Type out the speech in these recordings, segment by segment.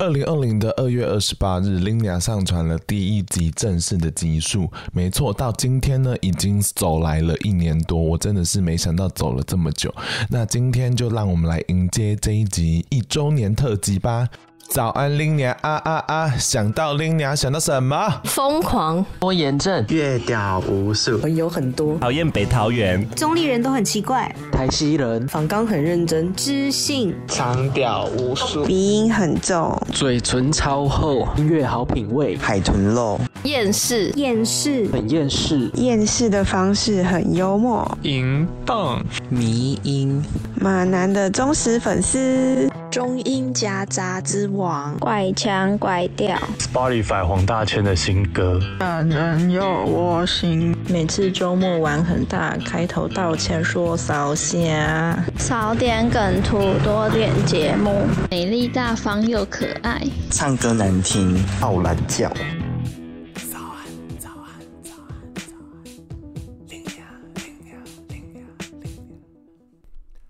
二零二零的二月二十八日，Linda 上传了第一集正式的集数。没错，到今天呢，已经走来了一年多，我真的是没想到走了这么久。那今天就让我们来迎接这一集一周年特辑吧。早安，Linia 啊啊啊！想到 Linia 想到什么？疯狂、拖延症、月屌无数，朋友很多，讨厌北桃园，中立人都很奇怪，台西人，仿刚很认真，知性，长屌无数，鼻音很重，嘴唇超厚，音乐好品味，海豚肉，厌世，厌世，很厌世，厌世的方式很幽默，淫荡，迷音，马男的忠实粉丝，中英夹杂之王，怪腔怪调，Spotify 黄大千的新歌，男人有我心，每次周末玩很大，开头道歉说少虾，少点梗图，多点节目，美丽大方又可爱，唱歌难听，傲懒叫。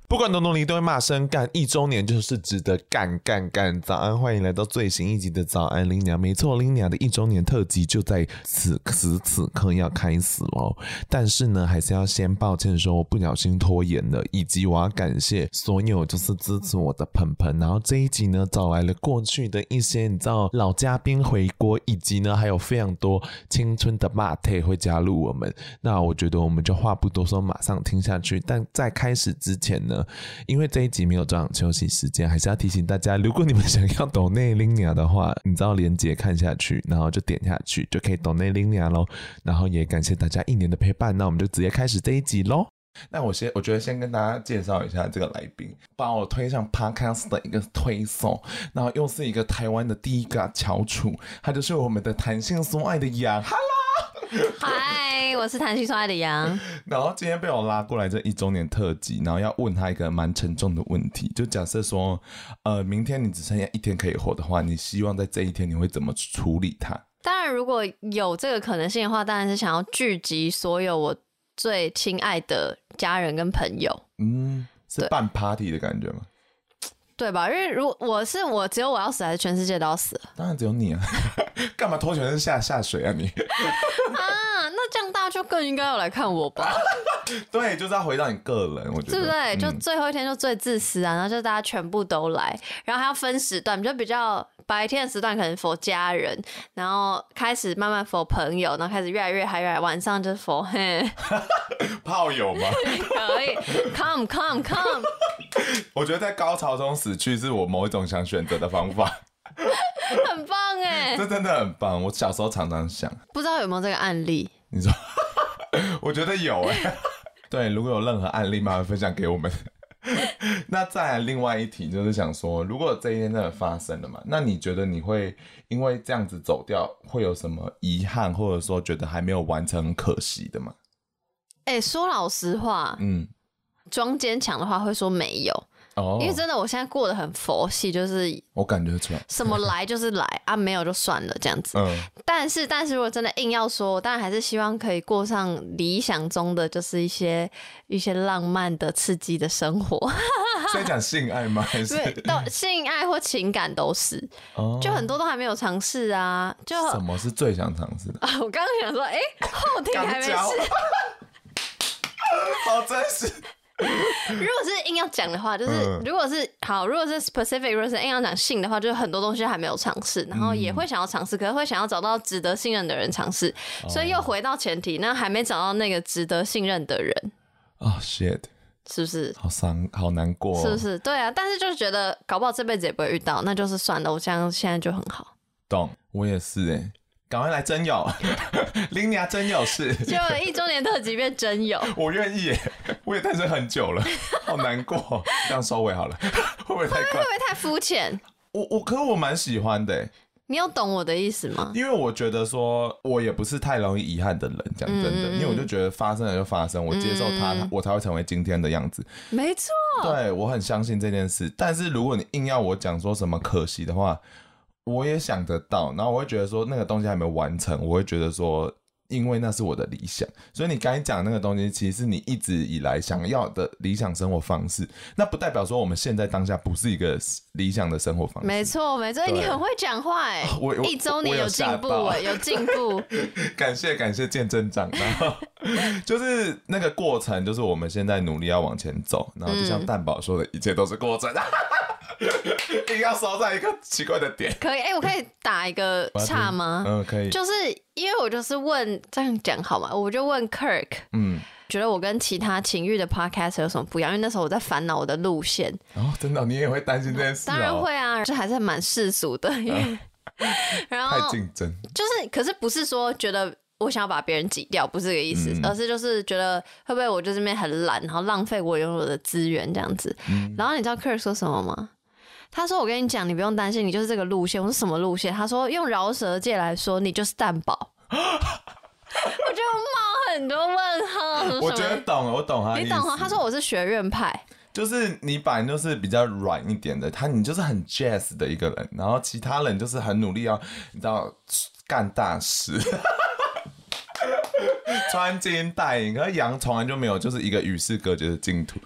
不管多努力都会骂声干，一周年就是值得干干干！早安，欢迎来到最新一集的早安 Linia。没错，Linia 的一周年特辑就在此时此刻要开始喽。但是呢，还是要先抱歉说我不小心拖延了，以及我要感谢所有就是支持我的朋朋。然后这一集呢，找来了过去的一些你知道老嘉宾回国，以及呢还有非常多青春的马特会加入我们。那我觉得我们就话不多说，马上听下去。但在开始之前呢，因为这一集没有这样休息时间，还是要提醒大家，如果你们想要抖内琳鸟的话，你知道连接看下去，然后就点下去就可以抖内 Linia 喽。然后也感谢大家一年的陪伴，那我们就直接开始这一集喽。那我先，我觉得先跟大家介绍一下这个来宾，把我推上 Podcast 的一个推送，然后又是一个台湾的第一个翘楚，他就是我们的弹性说爱的杨。Hello。嗨，我是谈性说爱的杨。然后今天被我拉过来这一周年特辑，然后要问他一个蛮沉重的问题，就假设说，呃，明天你只剩下一天可以活的话，你希望在这一天你会怎么处理它？当然，如果有这个可能性的话，当然是想要聚集所有我最亲爱的家人跟朋友。嗯，是办 party 的感觉吗？对吧？因为如果我是我，只有我要死，还是全世界都要死？当然只有你啊！干嘛拖全身下下水啊你？啊，那这样大家就更应该要来看我吧？对，就是要回到你个人，我觉得对不对？嗯、就最后一天就最自私啊，然后就大家全部都来，然后还要分时段，就比较白天的时段可能 for 家人，然后开始慢慢 for 朋友，然后开始越来越嗨，越来晚上就是 for 嘿炮友吗？可以，come come come。我觉得在高潮中死去是我某一种想选择的方法，很棒哎，这真的很棒。我小时候常常想，不知道有没有这个案例？你说，我觉得有哎。对，如果有任何案例，麻烦分享给我们。那再来另外一题，就是想说，如果这一天真的发生了嘛，那你觉得你会因为这样子走掉，会有什么遗憾，或者说觉得还没有完成，很可惜的吗？哎、欸，说老实话，嗯。装坚强的话会说没有，oh, 因为真的我现在过得很佛系，就是我感觉出来，什么来就是来啊，没有就算了这样子。嗯，但是但是如果真的硬要说，当然还是希望可以过上理想中的，就是一些一些浪漫的、刺激的生活。在讲性爱吗？还是对，都性爱或情感都是，oh, 就很多都还没有尝试啊。就什么是最想尝试的？啊，我刚刚想说，哎、欸，后庭还没试，好真实。如果是硬要讲的话，就是如果是好，如果是 specific，如果是硬要讲性的话，就是很多东西还没有尝试，然后也会想要尝试，可是会想要找到值得信任的人尝试，所以又回到前提，那还没找到那个值得信任的人。哦、oh,，shit，是不是？好伤，好难过、哦，是不是？对啊，但是就是觉得搞不好这辈子也不会遇到，那就是算了。我这样现在就很好。懂，我也是哎。赶快来真友，Linia 征友是就一周年特辑变真友，我愿意耶，我也单身很久了，好难过，这样收尾好了，会不会太快？会不会太肤浅？我我可是我蛮喜欢的，你有懂我的意思吗？因为我觉得说，我也不是太容易遗憾的人，讲真的，因为我就觉得发生了就发生，我接受它，我才会成为今天的样子。没错，对，我很相信这件事，但是如果你硬要我讲说什么可惜的话。我也想得到，然后我会觉得说那个东西还没有完成，我会觉得说因为那是我的理想。所以你刚才讲那个东西，其实是你一直以来想要的理想生活方式。那不代表说我们现在当下不是一个理想的生活方式。没错，没错，你很会讲话哎，我一周年有进步哎，有进步。感谢感谢见证长，然后就是那个过程，就是我们现在努力要往前走。然后就像蛋宝说的，一切都是过程。一定要收在一个奇怪的点。可以，哎、欸，我可以打一个岔吗？嗯，可以。就是因为我就是问这样讲好吗？我就问 Kirk，嗯，觉得我跟其他情欲的 podcast 有什么不一样？因为那时候我在烦恼我的路线。哦，真的，你也会担心这件事、哦？当然会啊，这还是蛮世俗的。因为、啊、然后太竞争，就是，可是不是说觉得我想要把别人挤掉，不是这个意思，嗯、而是就是觉得会不会我就这边很懒，然后浪费我拥有的资源这样子。嗯、然后你知道 Kirk 说什么吗？他说：“我跟你讲，你不用担心，你就是这个路线。”我说：“什么路线？”他说：“用饶舌界来说，你就是蛋堡。”我就冒很多问号。我觉得懂，我懂他。你懂啊？他说我是学院派，就是你本来就是比较软一点的，他你就是很 jazz 的一个人，然后其他人就是很努力要你知道干大事，穿金戴银。可是杨从来就没有就是一个与世隔绝的净土。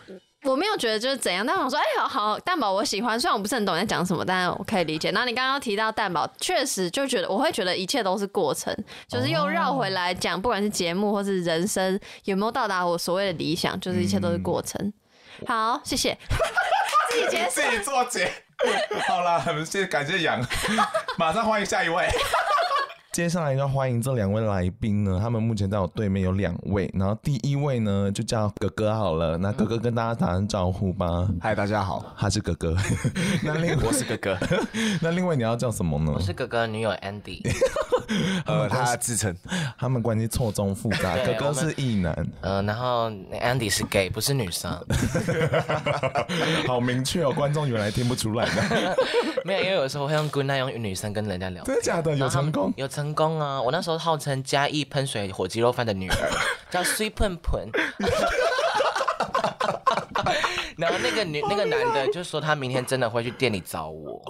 我没有觉得就是怎样，但我说，哎、欸，好好蛋堡，我喜欢。虽然我不是很懂你在讲什么，但是我可以理解。然后你刚刚提到蛋堡，确实就觉得我会觉得一切都是过程，就是又绕回来讲，不管是节目或是人生有没有到达我所谓的理想，就是一切都是过程。嗯、好，谢谢。自己结，自己做结。好了，谢谢，感谢杨，马上欢迎下一位。接下来要欢迎这两位来宾呢，他们目前在我对面有两位，然后第一位呢就叫哥哥好了，那哥哥跟大家打声招呼吧。嗨，大家好，他是哥哥。那另外我是哥哥，那另外你要叫什么呢？我是哥哥女友 Andy。呃，他自称，他们关系错综复杂。哥哥是异男，呃，然后 Andy 是 gay，不是女生。好明确哦，观众原来听不出来的。没有，因为有时候会用 good night 用女生跟人家聊。真的假的？有成功？有成。成功啊！我那时候号称嘉义喷水火鸡肉饭的女儿，叫水喷喷。然后那个女那个男的就说他明天真的会去店里找我。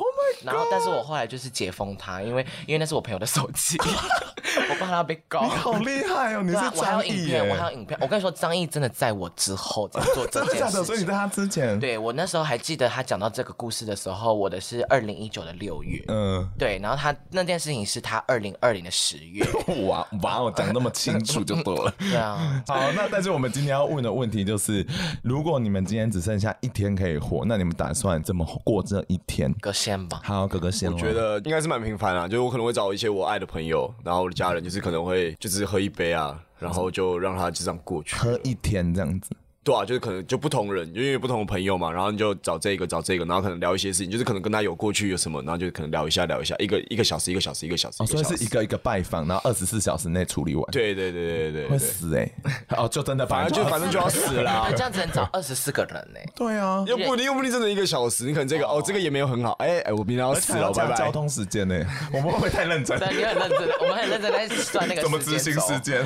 然后，但是我后来就是解封他，因为因为那是我朋友的手机，我怕他被告。你好厉害哦！你是张译耶？我还有影片。我跟你说，张译真的在我之后在做这件事。真的假的？所以你在他之前？对，我那时候还记得他讲到这个故事的时候，我的是二零一九的六月。嗯，对。然后他那件事情是他二零二零的十月。哇哇！我讲那么清楚就对了。对啊。好，那但是我们今天要问的问题就是，如果你们今天只剩下一天可以活，那你们打算怎么过这一天？哥先吧。好，哥哥先。我觉得应该是蛮频繁啊，就是我可能会找一些我爱的朋友，然后我的家人，就是可能会就是喝一杯啊，然后就让他就这样过去，喝一天这样子。对啊，就是可能就不同人，因为有不同的朋友嘛，然后你就找这个找这个，然后可能聊一些事情，就是可能跟他有过去有什么，然后就可能聊一下聊一下，一个一个小时一个小时一个小时，哦，所以是一个一个拜访，然后二十四小时内处理完。对对对对对，会死哎！哦，就真的反正就反正就要死了，这样只能找二十四个人呢？对啊，又不一定又不一定真的一个小时，你可能这个哦这个也没有很好，哎哎，我明天要死了，拜拜。交通时间呢？我们会不会太认真？对，你很认真，我们很认真在算那个怎么执行时间。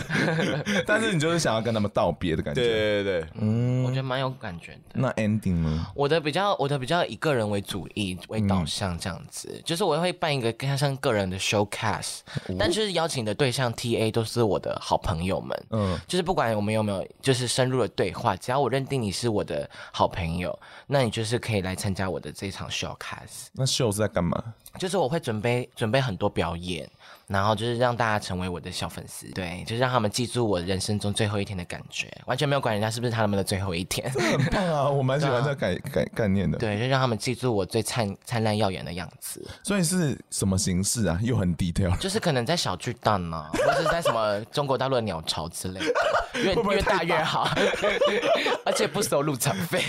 但是你就是想要跟他们道别的感觉。对对对，嗯，我觉得蛮有。感觉的那 ending 呢？我的比较，我的比较以个人为主义为导向，这样子，嗯、就是我会办一个更像个人的 showcase，、哦、但就是邀请的对象 TA 都是我的好朋友们，嗯，就是不管我们有没有就是深入的对话，只要我认定你是我的好朋友，那你就是可以来参加我的这场 showcase。那 show 是在干嘛？就是我会准备准备很多表演。然后就是让大家成为我的小粉丝，对，就是让他们记住我人生中最后一天的感觉，完全没有管人家是不是他们的最后一天。很棒啊，我蛮喜欢这概概概念的。对，就让他们记住我最灿灿烂耀眼的样子。所以是什么形式啊？又很低调。就是可能在小巨蛋啊，或者是在什么中国大陆的鸟巢之类的，越越大越好，而且不收入场费。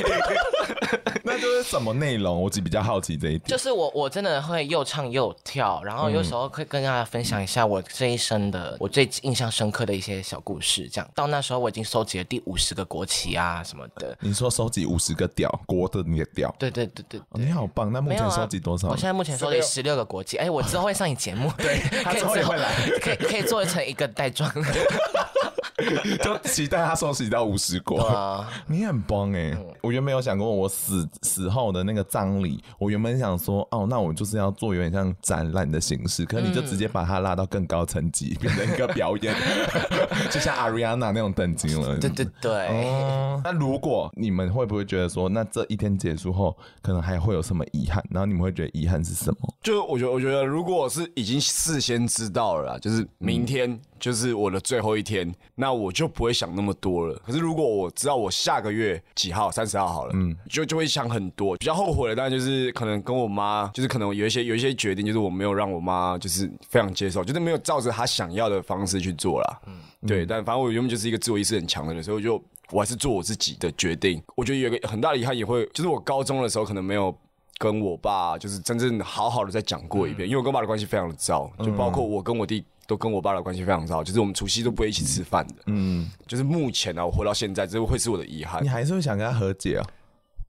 那就是什么内容？我只比较好奇这一点。就是我我真的会又唱又跳，然后有时候会跟大家分享。一下我这一生的我最印象深刻的一些小故事，这样到那时候我已经收集了第五十个国旗啊什么的。你说收集五十个屌国的你的屌？对对对对，你好棒！那目前收集多少？啊、我现在目前收集十六个国旗。哎，我之后会上你节目，对，他之后会来，可以可以做成一个带状。就期待他收集到五十国，啊、你很棒哎！嗯、我原本有想过，我死死后的那个葬礼，我原本想说，哦，那我就是要做有点像展览的形式，可是你就直接把它拉到更高层级，变成一个表演，就像 Ariana 那种等级了。对对对。哦，那如果你们会不会觉得说，那这一天结束后，可能还会有什么遗憾？然后你们会觉得遗憾是什么？就我觉得，我觉得如果是已经事先知道了啦，就是明天就是我的最后一天，那我就不会想那么多了。可是如果我知道我下个月几号，三十号好了，嗯，就就会想很多。比较后悔的当然就是可能跟我妈，就是可能有一些有一些决定，就是我没有让我妈就是非常接受，就是没有照着她想要的方式去做啦。嗯，对。但反正我原本就是一个自我意识很强的人，所以我就我还是做我自己的决定。我觉得有一个很大的遗憾，也会就是我高中的时候可能没有。跟我爸就是真正好好的再讲过一遍，因为我跟我爸的关系非常的糟，就包括我跟我弟都跟我爸的关系非常糟，就是我们除夕都不会一起吃饭的。嗯，就是目前呢，我活到现在，这会是我的遗憾。你还是会想跟他和解啊？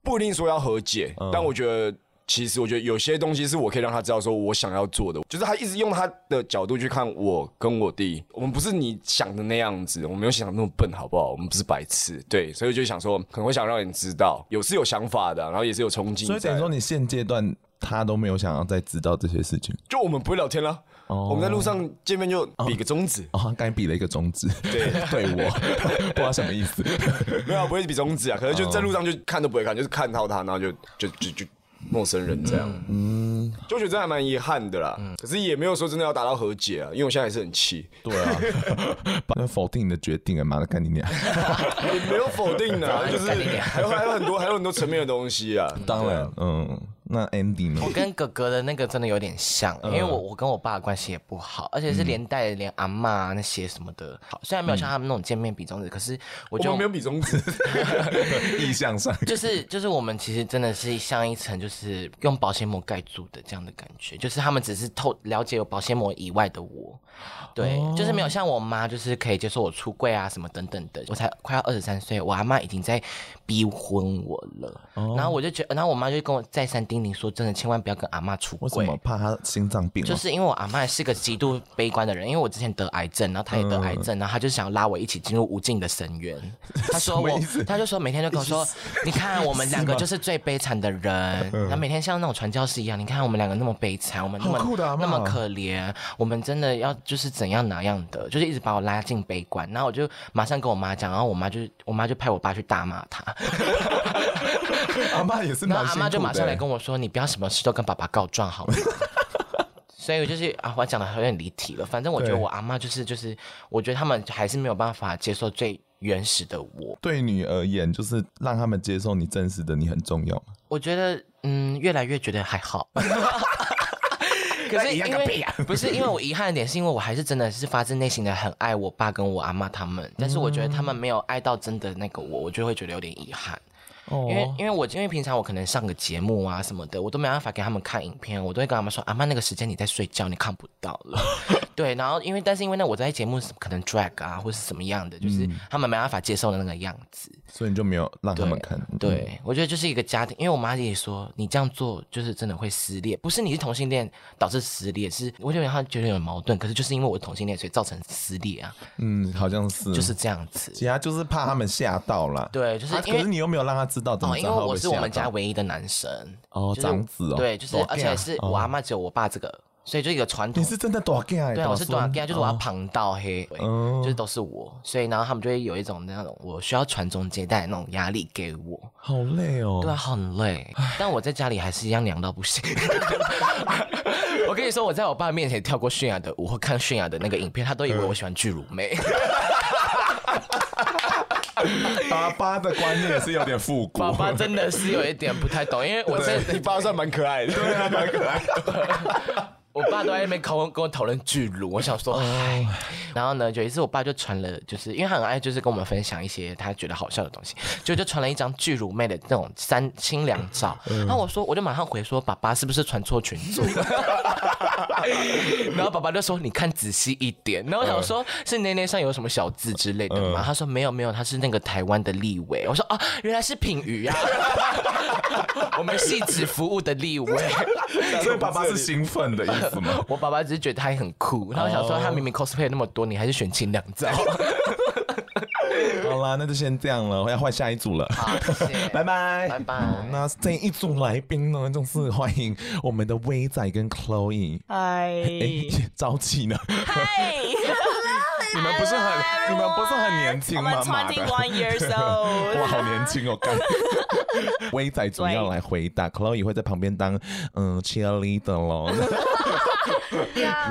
不一定说要和解，但我觉得。其实我觉得有些东西是我可以让他知道，说我想要做的，就是他一直用他的角度去看我跟我弟，我们不是你想的那样子，我没有想的那么笨，好不好？我们不是白痴，对，所以就想说，可能会想让你知道，有是有想法的，然后也是有冲劲。所以等于说，你现阶段他都没有想要再知道这些事情，就我们不会聊天了，哦、我们在路上见面就比个中指，哦，刚才比了一个中指，对，对我。不知道什么意思，没有不会比中指啊，可能就在路上就看都不会看，就是看到他，然后就就就就。就陌生人这样，嗯，就觉得这还蛮遗憾的啦。嗯，可是也没有说真的要达到和解啊，因为我现在还是很气。对啊，把否定你的决定啊，妈的，干你娘！也没有否定的，就是还有还有很多还有很多层面的东西啊。当然，嗯。那 Andy 呢？我跟哥哥的那个真的有点像，因为我我跟我爸的关系也不好，而且是连带连阿嬷那些什么的。好，虽然没有像他们那种见面比中指，可是我就没有比中指。意向上，就是就是我们其实真的是像一层就是用保鲜膜盖住的这样的感觉，就是他们只是透了解有保鲜膜以外的我，对，就是没有像我妈，就是可以接受我出柜啊什么等等的。我才快要二十三岁，我阿妈已经在逼婚我了，然后我就觉得，然后我妈就跟我再三叮。你说真的，千万不要跟阿妈出轨。为什么？怕她心脏病？就是因为我阿妈是个极度悲观的人，因为我之前得癌症，然后她也得癌症，然后她就想要拉我一起进入无尽的深渊。她说我，她就说每天就跟我说，你看我们两个就是最悲惨的人，然后每天像那种传教士一样，你看我们两个那么悲惨，我们那么那么可怜，我们真的要就是怎样哪样的，就是一直把我拉进悲观。然后我就马上跟我妈讲，然后我妈就我妈就派我爸去大骂他。阿妈也是，那阿妈就马上来跟我说：“你不要什么事都跟爸爸告状好了。”所以我就是啊，我讲的有点离题了。反正我觉得我阿妈就是就是，我觉得他们还是没有办法接受最原始的我。对你而言，就是让他们接受你真实的你很重要。我觉得嗯，越来越觉得还好。可是因为不是因为我遗憾的点，是因为我还是真的是发自内心的很爱我爸跟我阿妈他们，但是我觉得他们没有爱到真的那个我，我就会觉得有点遗憾。因为因为我因为平常我可能上个节目啊什么的，我都没办法给他们看影片，我都会跟他们说，阿妈那个时间你在睡觉，你看不到了。对，然后因为但是因为呢，我在节目可能 drag 啊或是什么样的，就是他们没办法接受的那个样子，所以你就没有让他们看。对，对我觉得就是一个家庭，因为我妈也说你这样做就是真的会撕裂，不是你是同性恋导致撕裂，是我觉得她觉得有矛盾，可是就是因为我是同性恋，所以造成撕裂啊。嗯，好像是就是这样子，其他就是怕他们吓到了。对，就是可是你又没有让他知道怎么，因为我是我们家唯一的男生哦，长子哦，对，就是而且是我阿妈只有我爸这个。所以就一个传统，你是真的大囝，对，我是大囝，就是我要旁道黑，就是都是我，所以然后他们就会有一种那种我需要传宗接代那种压力给我，好累哦，对啊，很累，但我在家里还是一样娘到不行。我跟你说，我在我爸面前跳过泫雅的舞，或看泫雅的那个影片，他都以为我喜欢巨乳妹。爸爸的观念是有点复古，爸爸真的是有一点不太懂，因为我这你爸算蛮可爱的，对啊，蛮可爱。的。我爸都在那边跟我跟我讨论巨乳，我想说，哎，然后呢，有一次我爸就传了，就是因为他很爱，就是跟我们分享一些他觉得好笑的东西，就就传了一张巨乳妹的那种三清凉照，然后我说，我就马上回说，爸爸是不是传错群组？然后爸爸就说，你看仔细一点，然后我想说，是内内上有什么小字之类的吗？他说没有没有，他是那个台湾的立委。我说啊，原来是品瑜呀，我们戏子服务的立委，所以爸爸是兴奋的。我爸爸只是觉得他也很酷，然后想说他明明 cosplay 那么多，你还是选清凉照。好啦，那就先这样了，我要换下一组了。好，谢谢，拜拜，拜拜。那这一组来宾呢，就是欢迎我们的威仔跟 Chloe。嗨，朝气呢？嗨，你们不是很，你们不是很年轻吗？我们 twenty one years old，哇，好年轻哦！干，威仔主要来回答，Chloe 会在旁边当嗯 cheerleader 咯。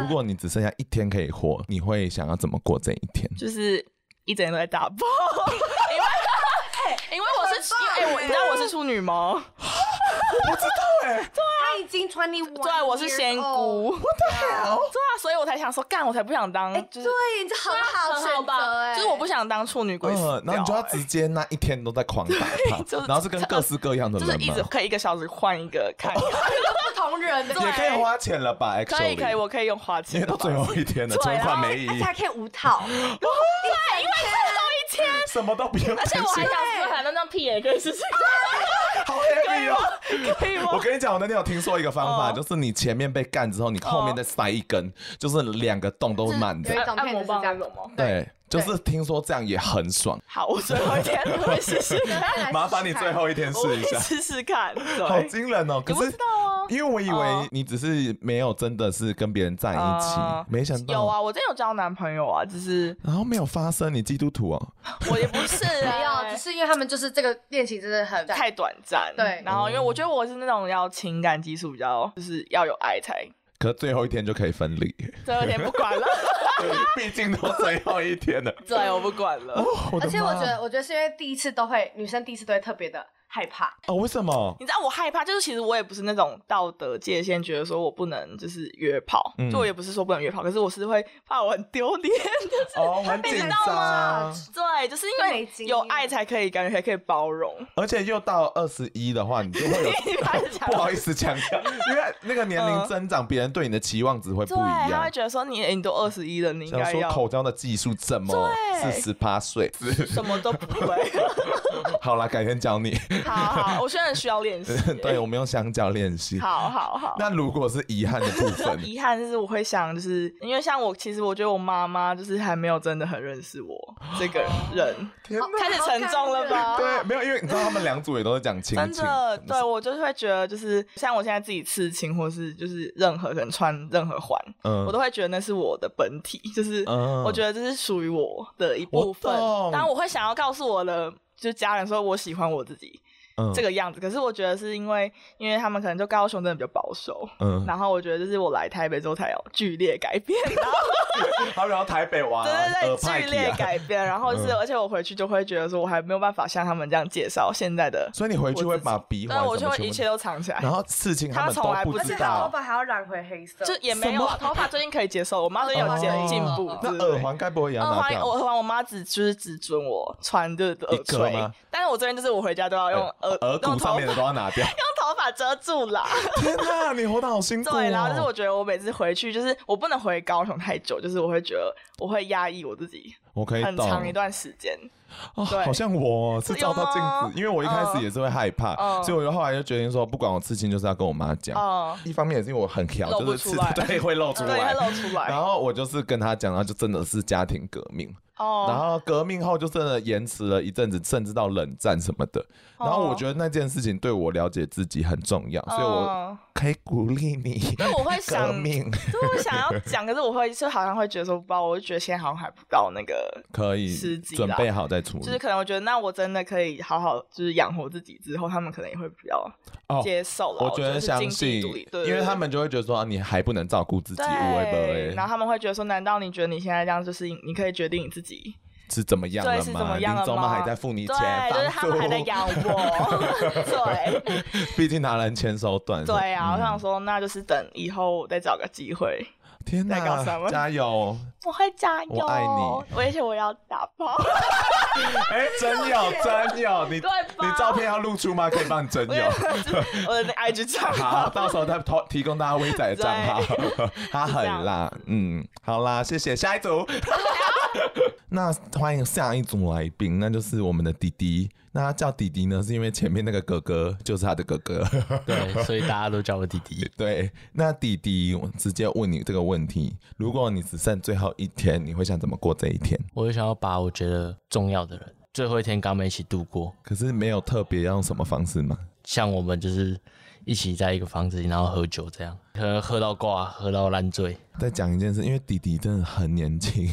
如果你只剩下一天可以活，你会想要怎么过这一天？就是一整天都在打包，因为因为我是哎，我你知道我是处女吗？我不知道哎，对已经 twenty one，对，我是仙姑，我的好，对啊，所以我才想说干，我才不想当，就是对，这很好选择哎，就是我不想当处女鬼，然后你就要直接那一天都在狂打炮，然后是跟各式各样的人，就是一直可以一个小时换一个看。同人也可以花钱了吧？可以可以，我可以用花钱。因为到最后一天了，存款没意义。而且还可以无套。对，因为最后一天什么都不用。而且我还想说，反正那屁也可以试试。好 heavy 哦？我跟你讲，我那天有听说一个方法，就是你前面被干之后，你后面再塞一根，就是两个洞都满的。按摩棒？对。就是听说这样也很爽。好，我最后一天会试试看。麻烦你最后一天试一下，试试看。好惊人哦！可是，知道啊，因为我以为你只是没有真的是跟别人在一起，没想到有啊，我真有交男朋友啊，只是然后没有发生。你基督徒啊？我也不是，没有，只是因为他们就是这个恋情真的很太短暂。对，然后因为我觉得我是那种要情感基础比较，就是要有爱才。可最后一天就可以分离，最后一天不管了，毕竟都最后一天了。对，我不管了。哦、而且我觉得，我觉得是因为第一次都会，女生第一次都会特别的。害怕哦？为什么？你知道我害怕，就是其实我也不是那种道德界限，觉得说我不能就是约炮，嗯、就我也不是说不能约炮，可是我是会怕我很丢脸，就是、哦，很紧张。对，就是因为有爱才可以，感觉还可以包容。而且又到二十一的话，你就会有 不好意思强调，因为那个年龄增长，别、嗯、人对你的期望值会不一样。他会觉得说你你都二十一了，你应该要说口交的技术怎么四十八岁，什么都不会。好啦，改天教你。好好，我现在需要练习。对，我们用香蕉练习。好好好。那如果是遗憾的部分，遗憾就是我会想，就是因为像我，其实我觉得我妈妈就是还没有真的很认识我这个人。开始沉重了吧？对，没有，因为你知道他们两组也都是讲亲情。真的，对我就是会觉得，就是像我现在自己刺青，或是就是任何人穿任何环，嗯，我都会觉得那是我的本体，就是我觉得这是属于我的一部分。当然，我会想要告诉我的。就家人说，我喜欢我自己。这个样子，可是我觉得是因为，因为他们可能就高雄真的比较保守，嗯，然后我觉得就是我来台北之后才有剧烈改变，然后 他们要台北玩，对对对，剧烈改变，然后是而且我回去就会觉得说，我还没有办法像他们这样介绍现在的，所以你回去会把鼻环，对，我就会一切都藏起来，然后刺青他们从来不知道，头发还要染回黑色，就也没有，头发最近可以接受，我妈最近有进进步，那耳环该不会也要拿掉？耳环我妈只就是只准我穿的耳垂，但是我这边就是我回家都要用耳耳骨上面的。都要拿掉，用头发遮住啦。天哪，你活得好辛苦哦。对，然后就是我觉得我每次回去，就是我不能回高雄太久，就是我会觉得我会压抑我自己，我可以很长一段时间。哦，好像我是照到镜子，因为我一开始也是会害怕，所以我就后来就决定说，不管我刺青，就是要跟我妈讲。一方面也是因为我很挑，就是刺 对会露出来，会露出来。然后我就是跟她讲，然后就真的是家庭革命。哦，然后革命后就真的延迟了一阵子，甚至到冷战什么的。然后我觉得那件事情对我了解自己很重要，所以我可以鼓励你。因为我会想，革命，对，我想要讲，可是我会就好像会觉得说，不知道，我就觉得现在好像还不到那个可以准备好再处理。就是可能我觉得，那我真的可以好好就是养活自己之后，他们可能也会比较接受了。我觉得相信，因为他们就会觉得说，你还不能照顾自己，对，然后他们会觉得说，难道你觉得你现在这样就是你可以决定你自己？是怎么样了吗？林总们还在付你钱，对，就是他们还在养我。对，毕竟拿人钱手短。对啊，我想说，那就是等以后再找个机会。天哪，加油！我会加油，我爱你。而且我要打包。哎，真有 真有，你你照片要露出吗？可以帮你真有。我的 IG 账号，好，到时候再提提供大家威仔的账号。他很辣，嗯，好啦，谢谢，下一组。那欢迎下一组来宾，那就是我们的弟弟。那他叫弟弟呢，是因为前面那个哥哥就是他的哥哥，对，所以大家都叫我弟弟。对，那弟弟，我直接问你这个问题：如果你只剩最后一天，你会想怎么过这一天？我就想要把我觉得重要的人，最后一天跟他们一起度过。可是没有特别要用什么方式吗？像我们就是。一起在一个房子里，然后喝酒，这样可能喝到挂，喝到烂醉。再讲一件事，因为弟弟真的很年轻，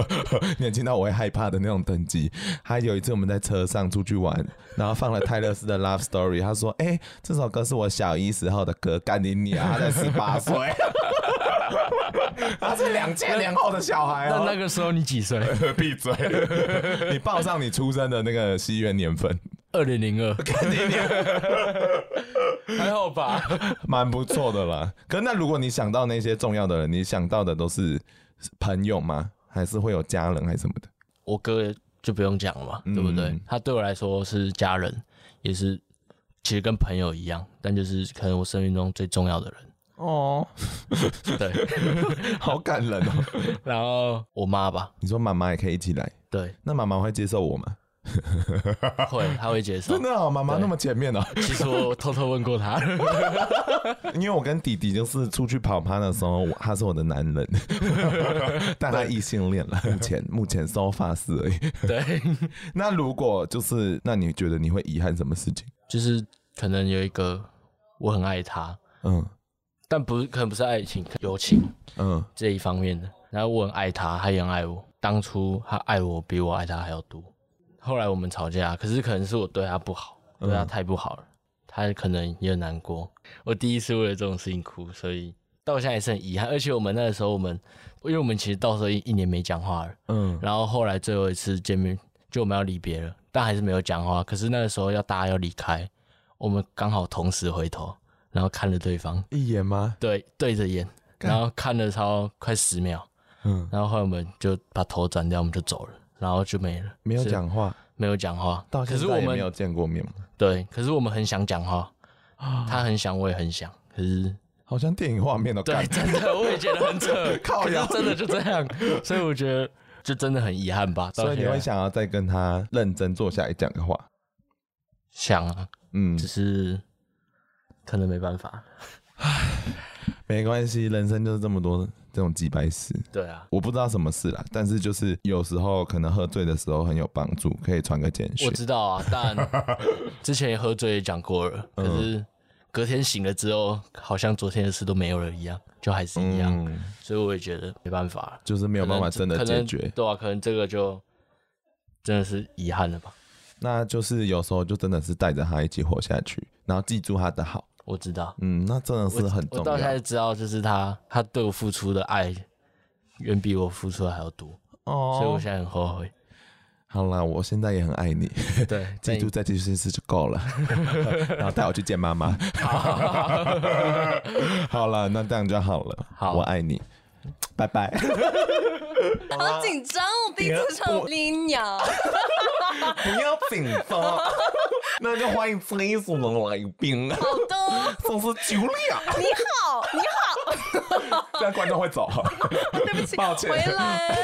年轻到我会害怕的那种等级。他有一次我们在车上出去玩，然后放了泰勒斯的《Love Story》，他说：“哎、欸，这首歌是我小一时候的歌，干你娘！他才十八岁，他是两千年后的小孩哦。那那个时候你几岁？闭嘴！你报上你出生的那个西元年份。”二零零二，还好吧，蛮不错的啦。可是那如果你想到那些重要的人，你想到的都是朋友吗？还是会有家人还是什么的？我哥就不用讲了嘛，嗯、对不对？他对我来说是家人，也是其实跟朋友一样，但就是可能我生命中最重要的人。哦，对，好感人哦。然后我妈吧，你说妈妈也可以一起来？对，那妈妈会接受我吗？会，他会接受。真的哦，妈妈那么前面哦。其实我偷偷问过他，因为我跟弟弟就是出去跑趴的时候，他是我的男人，但他异性恋了。目前目前 so far 是而已。对，那如果就是，那你觉得你会遗憾什么事情？就是可能有一个我很爱他，嗯，但不是可能不是爱情、友情，嗯，这一方面的。然后我很爱他，他也很爱我。当初他爱我比我爱他还要多。后来我们吵架，可是可能是我对他不好，对他太不好了，嗯、他可能也很难过。我第一次为了这种事情哭，所以到现在也是很遗憾。而且我们那个时候，我们因为我们其实到时候一一年没讲话了，嗯，然后后来最后一次见面，就我们要离别了，但还是没有讲话。可是那个时候要大家要离开，我们刚好同时回头，然后看了对方一眼吗？对，对着眼，然后看了超快十秒，嗯，然后后来我们就把头转掉，我们就走了。然后就没了，没有讲话，没有讲话。到现在也没有见过面嘛。对，可是我们很想讲话，他很想，我也很想。可是好像电影画面都。对，真的，我也觉得很扯。靠呀，真的就这样。所以我觉得，就真的很遗憾吧。所以你会想要再跟他认真坐下来讲个话？想啊，嗯，只是可能没办法。唉，没关系，人生就是这么多。这种几百事，对啊，我不知道什么事啦，但是就是有时候可能喝醉的时候很有帮助，可以传个简讯。我知道啊，但 之前也喝醉也讲过了，可是隔天醒了之后，好像昨天的事都没有了一样，就还是一样，嗯、所以我也觉得没办法，就是没有办法真的解决。对啊，可能这个就真的是遗憾了吧。那就是有时候就真的是带着他一起活下去，然后记住他的好。我知道，嗯，那真的是很重要。我到现在知道，就是他，他对我付出的爱远比我付出的还要多，哦，所以我现在很后悔。好啦，我现在也很爱你，对，记住再继续一次就够了，然后带我去见妈妈。好了，那这样就好了。好，我爱你，拜拜。好紧张，我第一次唱《拎鸟》，不要紧张。那就欢迎这一组的来宾。好的，我是 Julia。你好，你好。这样观众会走。对不起，抱歉。回来，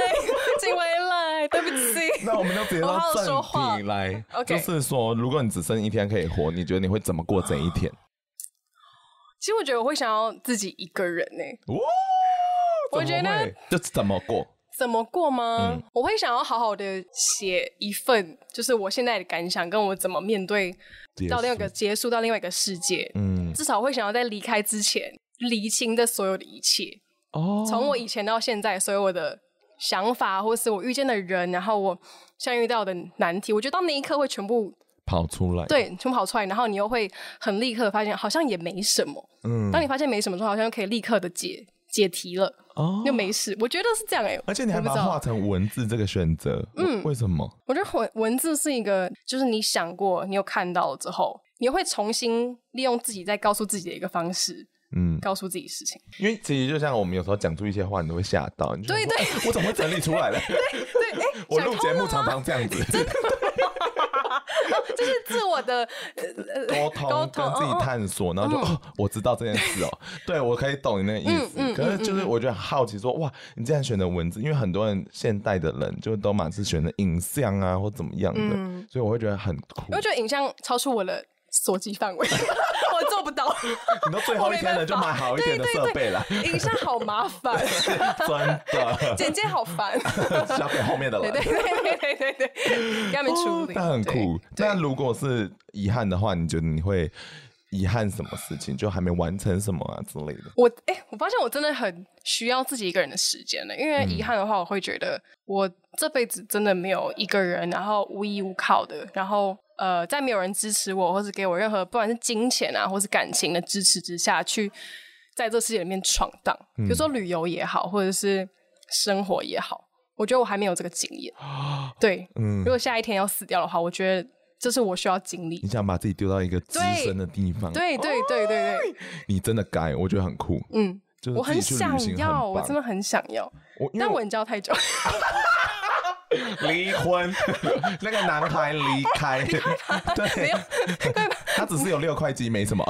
请回来。对不起。那我们就直接到正题来。就是说，如果你只剩一天可以活，你觉得你会怎么过这一天？其实我觉得我会想要自己一个人呢。哇！我觉得这怎么过？怎么过吗？嗯、我会想要好好的写一份，就是我现在的感想，跟我怎么面对到另外一个结束到另外一个世界。嗯，至少会想要在离开之前厘清的所有的一切。哦，从我以前到现在，所有我的想法，或是我遇见的人，然后我相遇到的难题，我觉得到那一刻会全部跑出来。对，全部跑出来，然后你又会很立刻发现，好像也没什么。嗯，当你发现没什么之后，好像可以立刻的解解题了。哦，又没事，我觉得是这样哎、欸。而且你还把它画成文字这个选择，嗯，为什么？我觉得文文字是一个，就是你想过，你有看到之后，你会重新利用自己再告诉自己的一个方式，嗯，告诉自己事情。因为其实就像我们有时候讲出一些话，你都会吓到，对对，我怎么会整理出来了？对对，哎，我录节目常常这样子。就是自我的沟通跟自己探索，然后就哦，我知道这件事哦，对我可以懂你那个意思。可是就是我觉得好奇，说哇，你竟然选的文字，因为很多人现代的人就都满是选的影像啊或怎么样的，所以我会觉得很酷。我觉得影像超出我的所及范围，不到。你到最后一天了，就买好一点的设备了。影像好麻烦，真的。剪接好烦，交给后面的了。对对对对对对，给他们处理。那很酷。那如果是遗憾的话，你觉得你会遗憾什么事情？就还没完成什么啊之类的？我哎，我发现我真的很需要自己一个人的时间了。因为遗憾的话，我会觉得我这辈子真的没有一个人，然后无依无靠的，然后。呃，在没有人支持我，或是给我任何不管是金钱啊，或是感情的支持之下去，在这世界里面闯荡，比如说旅游也好，或者是生活也好，我觉得我还没有这个经验。对，嗯，如果下一天要死掉的话，我觉得这是我需要经历。你想把自己丢到一个资深的地方？对对对对对，你真的该，我觉得很酷。嗯，就是我很想要，我真的很想要，我但我教太久。离婚，那个男孩离开，对，他只是有六块肌，没什么。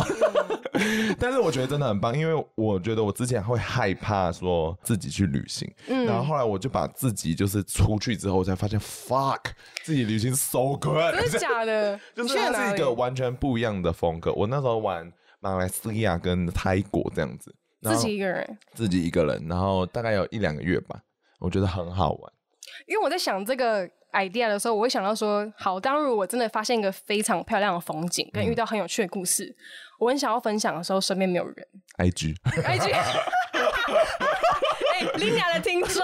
但是我觉得真的很棒，因为我觉得我之前会害怕说自己去旅行，嗯，然后后来我就把自己就是出去之后，我才发现 fuck 自己旅行 so good，真的假的？就是它是一个完全不一样的风格。我那时候玩马来西亚跟泰国这样子，自己一个人，自己一个人，然后大概有一两个月吧，我觉得很好玩。因为我在想这个 idea 的时候，我会想到说，好，当如果我真的发现一个非常漂亮的风景，跟遇到很有趣的故事，嗯、我很想要分享的时候，身边没有人。IG，IG，哎，林雅的听众。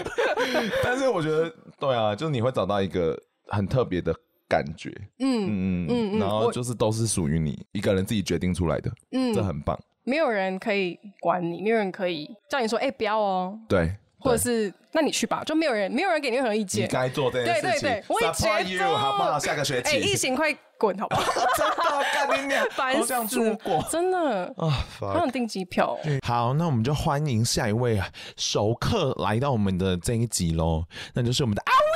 但是我觉得，对啊，就是你会找到一个很特别的感觉，嗯嗯嗯，然后就是都是属于你一个人自己决定出来的，嗯，这很棒。没有人可以管你，没有人可以叫你说，哎、欸，不要哦。对。或者是，那你去吧，就没有人，没有人给你任何意见。你该做这件事情。对对对，我也觉得。好不好？下个学期。哎，疫情快滚，好不好？真的，干你娘！好想出国，真的啊，好想订机票。好，那我们就欢迎下一位熟客来到我们的这一集喽，那就是我们的。阿威。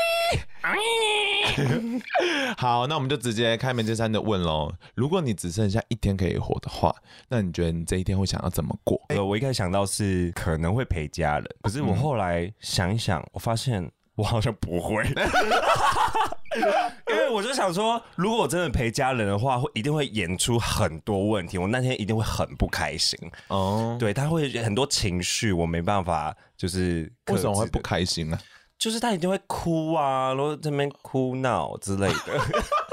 好，那我们就直接开门见山的问喽。如果你只剩下一天可以活的话，那你觉得你这一天会想要怎么过？呃，我一开始想到是可能会陪家人，可是我后来想一想，我发现我好像不会，因为我就想说，如果我真的陪家人的话，会一定会演出很多问题，我那天一定会很不开心哦。对，他会很多情绪，我没办法，就是为什么会不开心呢？就是他一定会哭啊，然后这边哭闹之类的，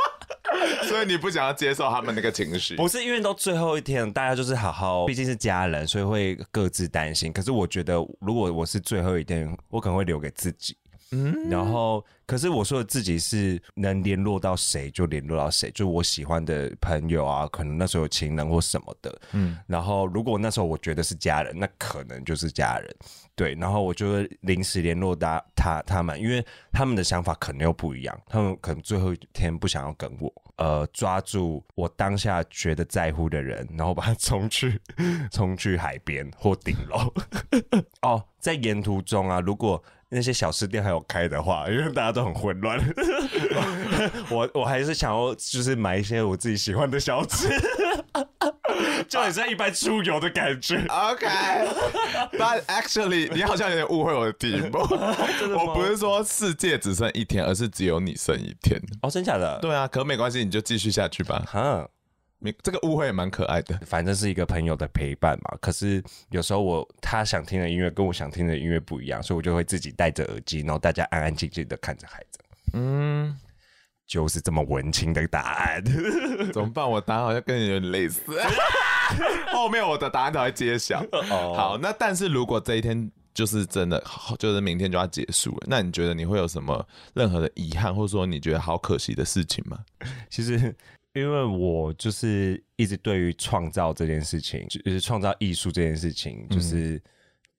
所以你不想要接受他们那个情绪？不是，因为到最后一天，大家就是好好，毕竟是家人，所以会各自担心。可是我觉得，如果我是最后一天，我可能会留给自己。嗯，然后，可是我说的自己是能联络到谁就联络到谁，就我喜欢的朋友啊，可能那时候有情人或什么的。嗯，然后如果那时候我觉得是家人，那可能就是家人。对，然后我就会临时联络他他他们，因为他们的想法可能又不一样，他们可能最后一天不想要跟我，呃，抓住我当下觉得在乎的人，然后把他冲去冲去海边或顶楼。哦，在沿途中啊，如果那些小吃店还有开的话，因为大家都很混乱，我我还是想要就是买一些我自己喜欢的小吃。就很像一般出游的感觉。OK，but actually，你好像有点误会我的题目。我不是说世界只剩一天，而是只有你剩一天。哦，真假的？对啊，可没关系，你就继续下去吧。哈，你这个误会也蛮可爱的。反正是一个朋友的陪伴嘛。可是有时候我他想听的音乐跟我想听的音乐不一样，所以我就会自己戴着耳机，然后大家安安静静的看着孩子。嗯。就是这么文青的答案，怎么办？我答案好像跟你有点类似，后面我的答案才会揭晓。Oh. 好，那但是如果这一天就是真的，就是明天就要结束了，那你觉得你会有什么任何的遗憾，或者说你觉得好可惜的事情吗？其实，因为我就是一直对于创造这件事情，就是创造艺术这件事情，就是。嗯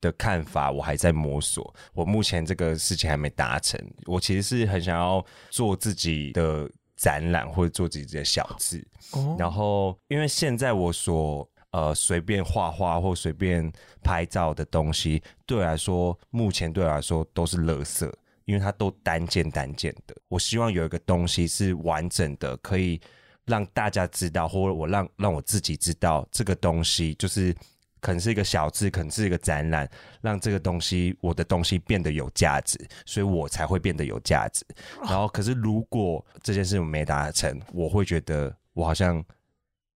的看法我还在摸索，我目前这个事情还没达成。我其实是很想要做自己的展览或者做自己的小字，哦、然后因为现在我所呃随便画画或随便拍照的东西，对我来说目前对我来说都是垃圾，因为它都单件单件的。我希望有一个东西是完整的，可以让大家知道，或者我让让我自己知道这个东西，就是可能是一个小字，可能是一个展览，让这个东西我的东西变得有价值，所以我才会变得有价值。然后，可是如果这件事情没达成，我会觉得我好像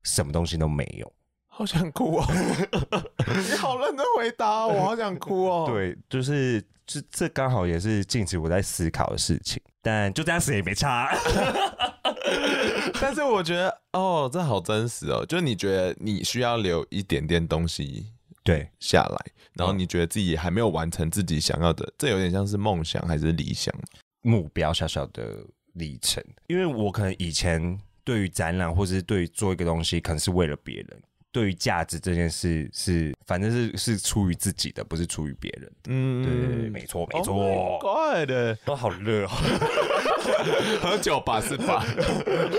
什么东西都没有。好想哭哦！你好认真回答，我好想哭哦。对，就是这这刚好也是近期我在思考的事情，但就这样死也没差。但是我觉得哦，这好真实哦，就是你觉得你需要留一点点东西对下来，然后你觉得自己还没有完成自己想要的，这有点像是梦想还是理想目标小小的历程。因为我可能以前对于展览或者是对于做一个东西，可能是为了别人。对于价值这件事是，反正是是出于自己的，不是出于别人。嗯，对，没错，没错。God，，都好热哦，喝酒吧是吧？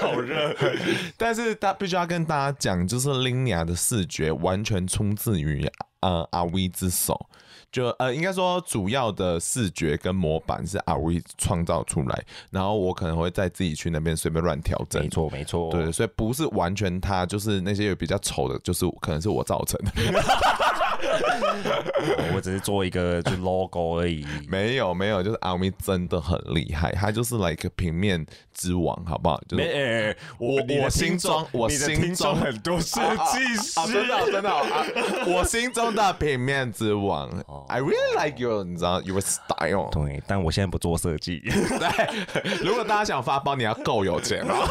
好热。但是他必须要跟大家讲，就是 Linia 的视觉完全出自于呃阿威之手。就呃，应该说主要的视觉跟模板是阿威创造出来，然后我可能会再自己去那边随便乱调整。没错，没错。对，所以不是完全他，就是那些有比较丑的，就是可能是我造成的。我只是做一个就 logo 而已，没有没有，就是阿咪真的很厉害，他就是 like 平面之王，好不好？就是欸欸我我心中我心中很多设计师，啊啊啊、真的真的、啊，我心中的平面之王。I really like you，你知道，your style。对，但我现在不做设计。对，如果大家想发包，你要够有钱哦。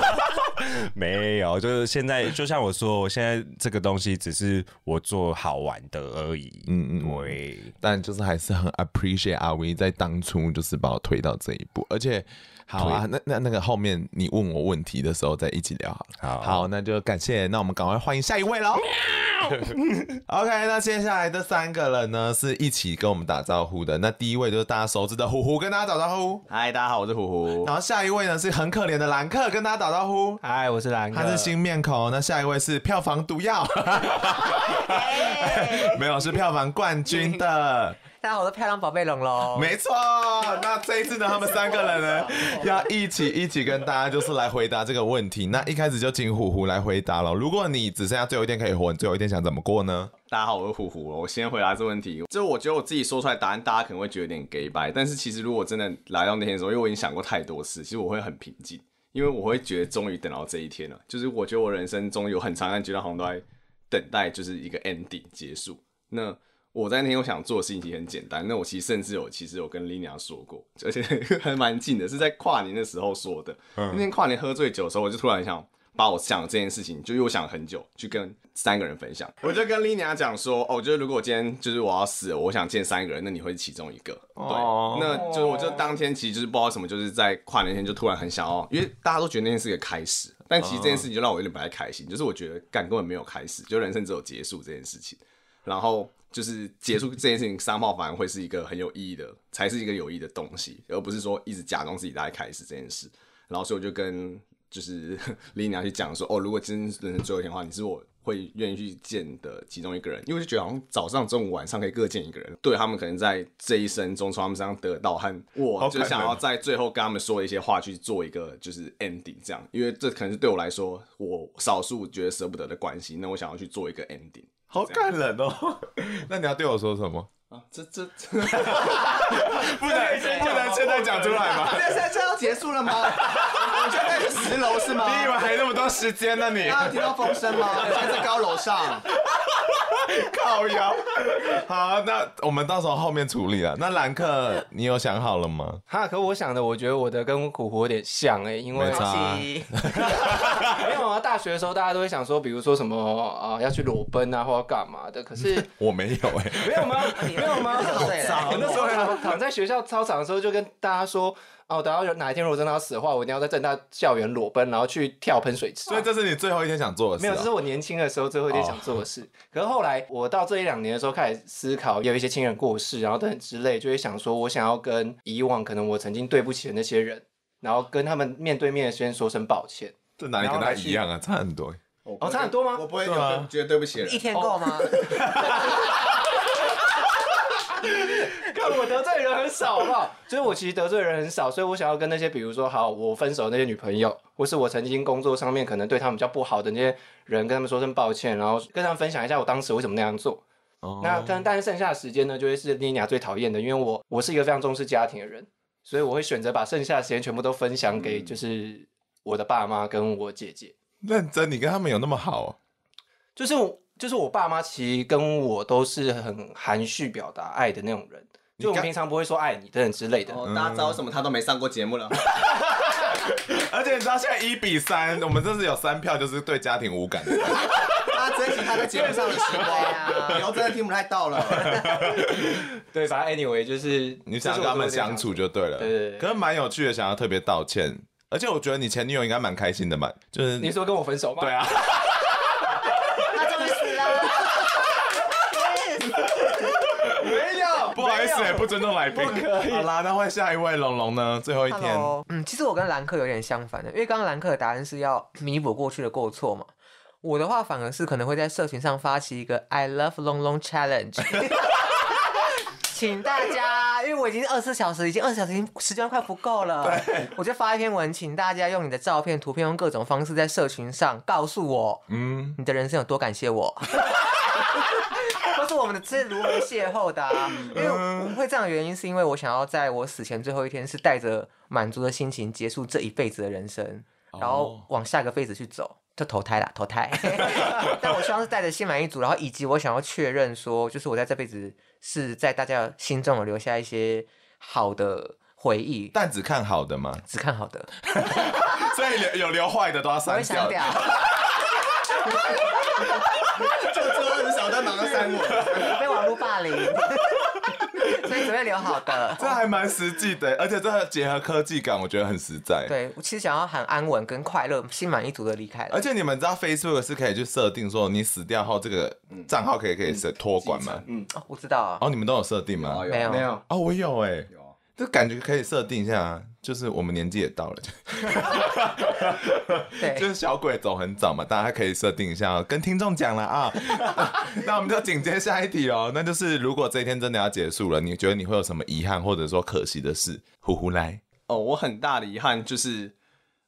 没有，就是现在，就像我说，我现在这个东西只是我做好玩的而已。嗯嗯，对。但就是还是很 appreciate 阿威在当初就是把我推到这一步，而且好啊，那那那个后面你问我问题的时候再一起聊好了。好，好，那就感谢，那我们赶快欢迎下一位喽。OK，那接下来的三个人呢，是一起跟我们打招呼的。那第一位就是大家熟知的虎虎，跟大家打招呼。嗨，大家好，我是虎虎。然后下一位呢是很可怜的兰克，跟大家打招呼。嗨，我是兰克，他是新面孔。那下一位是票房毒药，没有，是票房冠军的。大家好，我是漂亮宝贝龙龙。没错，那这一次呢，他们三个人呢，要一起一起跟大家就是来回答这个问题。那一开始就请虎虎来回答了。如果你只剩下最后一天可以活，你最后一天想怎么过呢？大家好，我是虎虎。我先回答这个问题。就我觉得我自己说出来答案，大家可能会觉得有点假掰。但是其实如果真的来到那天的时候，因为我已经想过太多次，其实我会很平静，因为我会觉得终于等到这一天了。就是我觉得我人生中有很长一段阶段好像都在等待，就是一个 ending 结束。那我在那天我想做的事情其实很简单，那我其实甚至有其实有跟 Linia 说过，而且 还蛮近的，是在跨年的时候说的。嗯、那天跨年喝醉酒的时候，我就突然想把我想的这件事情，就又想了很久，去跟三个人分享。我就跟 Linia 讲说，哦，我觉得如果我今天就是我要死了，我想见三个人，那你会是其中一个。哦、对，那就是我就当天其实就是不知道什么，就是在跨年天就突然很想要，因为大家都觉得那天是一个开始，但其实这件事情就让我有点不太开心，就是我觉得干根本没有开始，就人生只有结束这件事情，然后。就是结束这件事情，商贸反而会是一个很有意义的，才是一个有意义的东西，而不是说一直假装自己在开始这件事。然后所以我就跟就是 Lina 去讲说，哦，如果真人生最后一天的话，你是我会愿意去见的其中一个人，因为就觉得好像早上、中午、晚上可以各见一个人，对他们可能在这一生中从他们身上得到和我就想要在最后跟他们说一些话去做一个就是 ending 这样，因为这可能是对我来说我少数觉得舍不得的关系，那我想要去做一个 ending。好感人哦！那你要对我说什么啊？这这这 不能不能现在讲出来吗？现在这要结束了吗？我现在是十楼是吗？你以为还有那么多时间呢？你刚刚听到风声吗？我现在在高楼上。靠腰，好，那我们到时候后面处理了。那兰克，你有想好了吗？哈，可我想的，我觉得我的跟苦虎有点像哎、欸，因为 没有啊。大学的时候，大家都会想说，比如说什么啊，要去裸奔啊，或者干嘛的。可是 我没有哎、欸，没有吗？没有吗？好早，那时候躺躺在学校操场的时候，就跟大家说。哦，等到有哪一天如果真的要死的话，我一定要在正大校园裸奔，然后去跳喷水池。所以这是你最后一天想做的事？啊？没有，这是我年轻的时候最后一天想做的事。Oh. 可是后来我到这一两年的时候开始思考，有一些亲人过世，然后等之类，就会想说，我想要跟以往可能我曾经对不起的那些人，然后跟他们面对面的先说声抱歉。这哪里跟他一样啊？差很多。哦，差很多吗？我不会有觉得对不起。一天够吗？看我得罪人很少，好不好？就是我其实得罪人很少，所以我想要跟那些比如说好我分手的那些女朋友，或是我曾经工作上面可能对他们比较不好的那些人，跟他们说声抱歉，然后跟他们分享一下我当时为什么那样做。哦、那但但是剩下的时间呢，就会是妮妮娅最讨厌的，因为我我是一个非常重视家庭的人，所以我会选择把剩下的时间全部都分享给就是我的爸妈跟我姐姐。认真，你跟他们有那么好？就是就是我爸妈其实跟我都是很含蓄表达爱的那种人，就我们平常不会说爱你等等之类的。哦，大家知道为什么他都没上过节目了？而且你知道现在一比三，我们这是有三票，就是对家庭无感的。他珍惜他在节目上的时光，以后真的听不太到了。对，反正 anyway 就是你想跟他们相处就对了。对，对，对，对，可是蛮有趣的，想要特别道歉。而且我觉得你前女友应该蛮开心的嘛，就是你说跟我分手吗？对啊。不好意思，也不尊重来宾。不可以。好啦，那换下一位龙龙呢？最后一天。嗯，其实我跟兰克有点相反的，因为刚刚兰克的答案是要弥补过去的过错嘛。我的话反而是可能会在社群上发起一个 I love 龙龙 challenge，请大家，因为我已经二十四小时，已经二十小时，已经时间快不够了。对。我就发一篇文，请大家用你的照片、图片，用各种方式在社群上告诉我，嗯，你的人生有多感谢我。是我们的是如何邂逅的啊？因为会这样的原因，是因为我想要在我死前最后一天，是带着满足的心情结束这一辈子的人生，然后往下个辈子去走，就投胎啦，投胎。但我希望是带着心满意足，然后以及我想要确认说，就是我在这辈子是在大家心中有留下一些好的回忆。但只看好的吗？只看好的。所以有有留坏的都要删掉。就做二十小时，忙个三五，被网络霸凌，所以准备留好的。这还蛮实际的，而且这结合科技感，我觉得很实在。对，我其实想要很安稳跟快乐，心满意足的离开了。而且你们知道 Facebook 是可以去设定说，你死掉后这个账号可以可以是托管吗？嗯，哦，我知道啊。哦，你们都有设定吗？没有，没有。哦，我有哎。这感觉可以设定一下，就是我们年纪也到了，对，就是小鬼走很早嘛，大家可以设定一下，跟听众讲了啊。那我们就紧接下一题哦，那就是如果这一天真的要结束了，你觉得你会有什么遗憾或者说可惜的事？呼呼来哦，我很大的遗憾就是，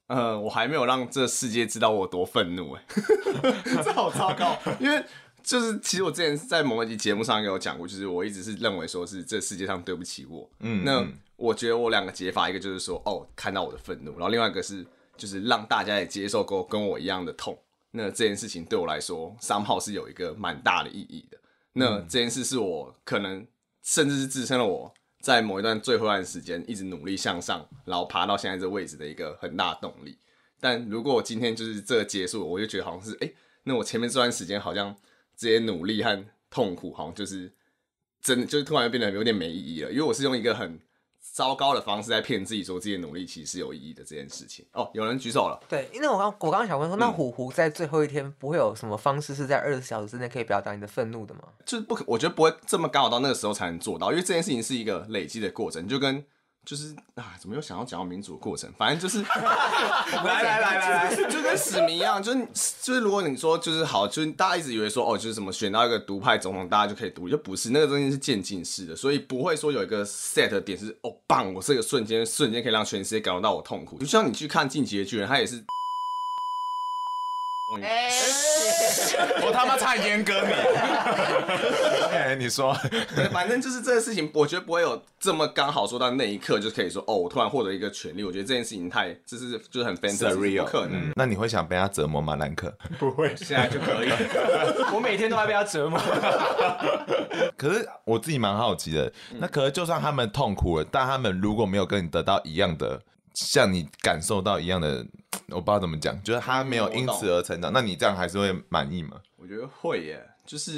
呃，我还没有让这世界知道我有多愤怒，哎，这好糟糕，因为。就是，其实我之前在某一集节目上也有讲过，就是我一直是认为说是这世界上对不起我。嗯，那我觉得我两个解法，一个就是说，哦，看到我的愤怒，然后另外一个是就是让大家也接受过跟我一样的痛。那这件事情对我来说三号是有一个蛮大的意义的。那这件事是我可能甚至是支撑了我在某一段最后一段时间一直努力向上，然后爬到现在这位置的一个很大动力。但如果我今天就是这个结束，我就觉得好像是，哎、那我前面这段时间好像。这些努力和痛苦，好像就是真的，就是突然变得有点没意义了。因为我是用一个很糟糕的方式在骗自己，说自己的努力其实是有意义的这件事情。哦，有人举手了。对，因为我刚我刚刚想问说，那虎虎在最后一天不会有什么方式是在二十小时之内可以表达你的愤怒的吗？就是不可，我觉得不会这么刚好到那个时候才能做到，因为这件事情是一个累积的过程，就跟。就是啊，怎么又想要讲到民主的过程？反正就是来来来来来，就跟史明一样，就是就是，如果你说就是好，就是大家一直以为说哦，就是什么选到一个独派总统，大家就可以独立，就不是那个东西是渐进式的，所以不会说有一个 set 点是哦棒，我这个瞬间瞬间可以让全世界感受到我痛苦。就像你去看进击的巨人，他也是。哎，我他妈差点阉割你！哎，你说，反正就是这个事情，我觉得不会有这么刚好说到那一刻就可以说，哦，我突然获得一个权利。我觉得这件事情太，就是就是很 fantasy，不可能。那你会想被他折磨吗，兰克？不会，现在就可以。我每天都在被他折磨。可是我自己蛮好奇的，那可是就算他们痛苦了，但他们如果没有跟你得到一样的，像你感受到一样的。我不知道怎么讲，就是他没有因此而成长，那你这样还是会满意吗？我觉得会耶，就是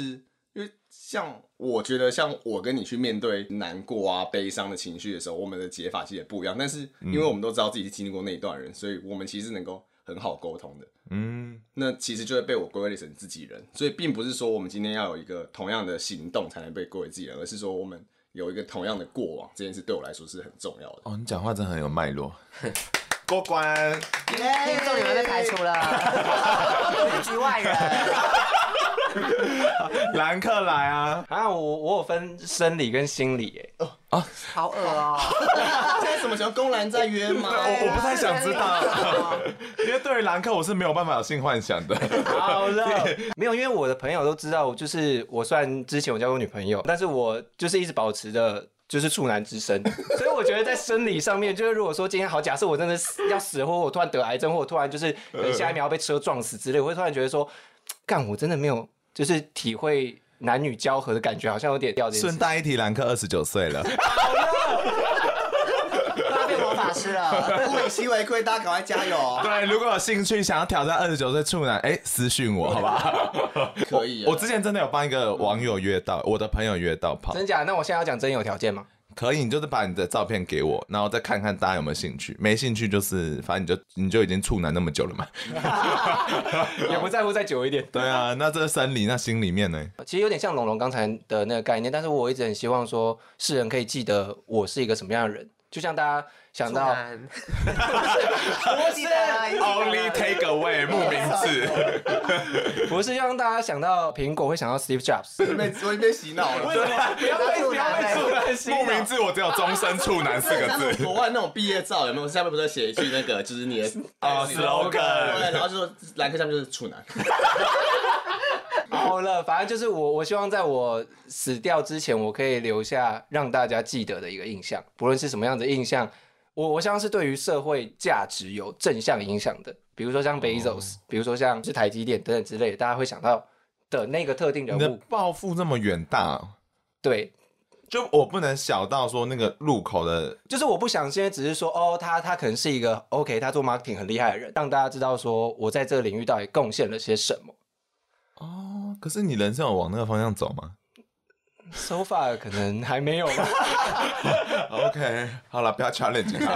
因为像我觉得像我跟你去面对难过啊、悲伤的情绪的时候，我们的解法其实也不一样。但是因为我们都知道自己是经历过那一段人，所以我们其实能够很好沟通的。嗯，那其实就会被我归类成自己人，所以并不是说我们今天要有一个同样的行动才能被归为自己人，而是说我们有一个同样的过往，这件事对我来说是很重要的。哦，你讲话真的很有脉络。过关，听众你们被排除了，局外人。兰克来啊！啊，我我有分生理跟心理，哎，哦啊，好恶哦！现在什么时候公然在约吗？我我不太想知道，因为对于兰克我是没有办法有性幻想的。好了，没有，因为我的朋友都知道，就是我虽然之前我交过女朋友，但是我就是一直保持着就是处男之身，所以我觉得在生理上面，就是如果说今天好，假设我真的要死，或我突然得癌症，或我突然就是可能下一秒要被车撞死之类，我会突然觉得说，干，我真的没有就是体会。男女交合的感觉好像有点掉。顺带一提，兰克二十九岁了，好了，他变魔法师了，物以稀为贵，大家赶快加油哦！对，如果有兴趣想要挑战二十九岁处男，哎、欸，私讯我好不好？可以。我之前真的有帮一个网友约到，我的朋友约到跑。真假？那我现在要讲真有条件吗？可以，你就是把你的照片给我，然后再看看大家有没有兴趣。没兴趣就是，反正你就你就已经处男那么久了嘛，也不在乎再久一点。对啊，那这是生理，那心里面呢？其实有点像龙龙刚才的那个概念，但是我一直很希望说，世人可以记得我是一个什么样的人，就像大家。想到，我记得 Only take away 木名字，不是让大家想到苹果会想到 Steve Jobs，被我被洗脑了。不要被不要被处男洗脑。木名字我只有终身处男四个字。国外那种毕业照有没有？下面不是写一句那个，就是你的啊 slogan，对，然后就说兰克上面就是处男。好了，反正就是我，我希望在我死掉之前，我可以留下让大家记得的一个印象，不论是什么样的印象。我我相信是对于社会价值有正向影响的，比如说像 Bezos，、哦、比如说像是台积电等等之类的，大家会想到的那个特定人物。抱负这么远大，对，就我不能小到说那个路口的，就是我不想现在只是说哦，他他可能是一个 OK，他做 marketing 很厉害的人，让大家知道说我在这个领域到底贡献了些什么。哦，可是你人生有往那个方向走吗？So far 可能还没有吧。OK，好了，不要 challenge 他。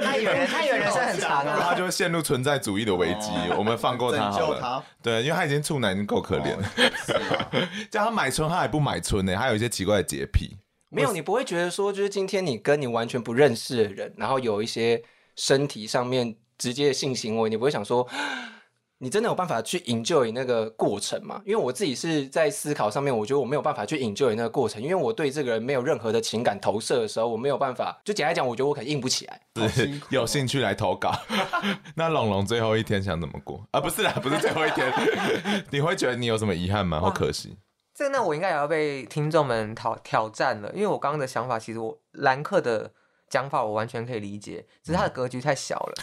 他以为他以为人生很长啊，他就会陷入存在主义的危机。哦、我们放过他好了。对，因为他已经处男已经够可怜了。哦、叫他买春，他还不买春呢，他有一些奇怪的洁癖。没有，你不会觉得说，就是今天你跟你完全不认识的人，然后有一些身体上面直接的性行为，你不会想说。你真的有办法去 enjoy 那个过程吗？因为我自己是在思考上面，我觉得我没有办法去 enjoy 那个过程，因为我对这个人没有任何的情感投射的时候，我没有办法。就简单来讲，我觉得我可能硬不起来。是 有兴趣来投稿。那龙龙最后一天想怎么过啊？不是啦，不是最后一天。你会觉得你有什么遗憾吗？好可惜？这那我应该也要被听众们挑挑战了，因为我刚刚的想法，其实我兰克的讲法我完全可以理解，只是他的格局太小了。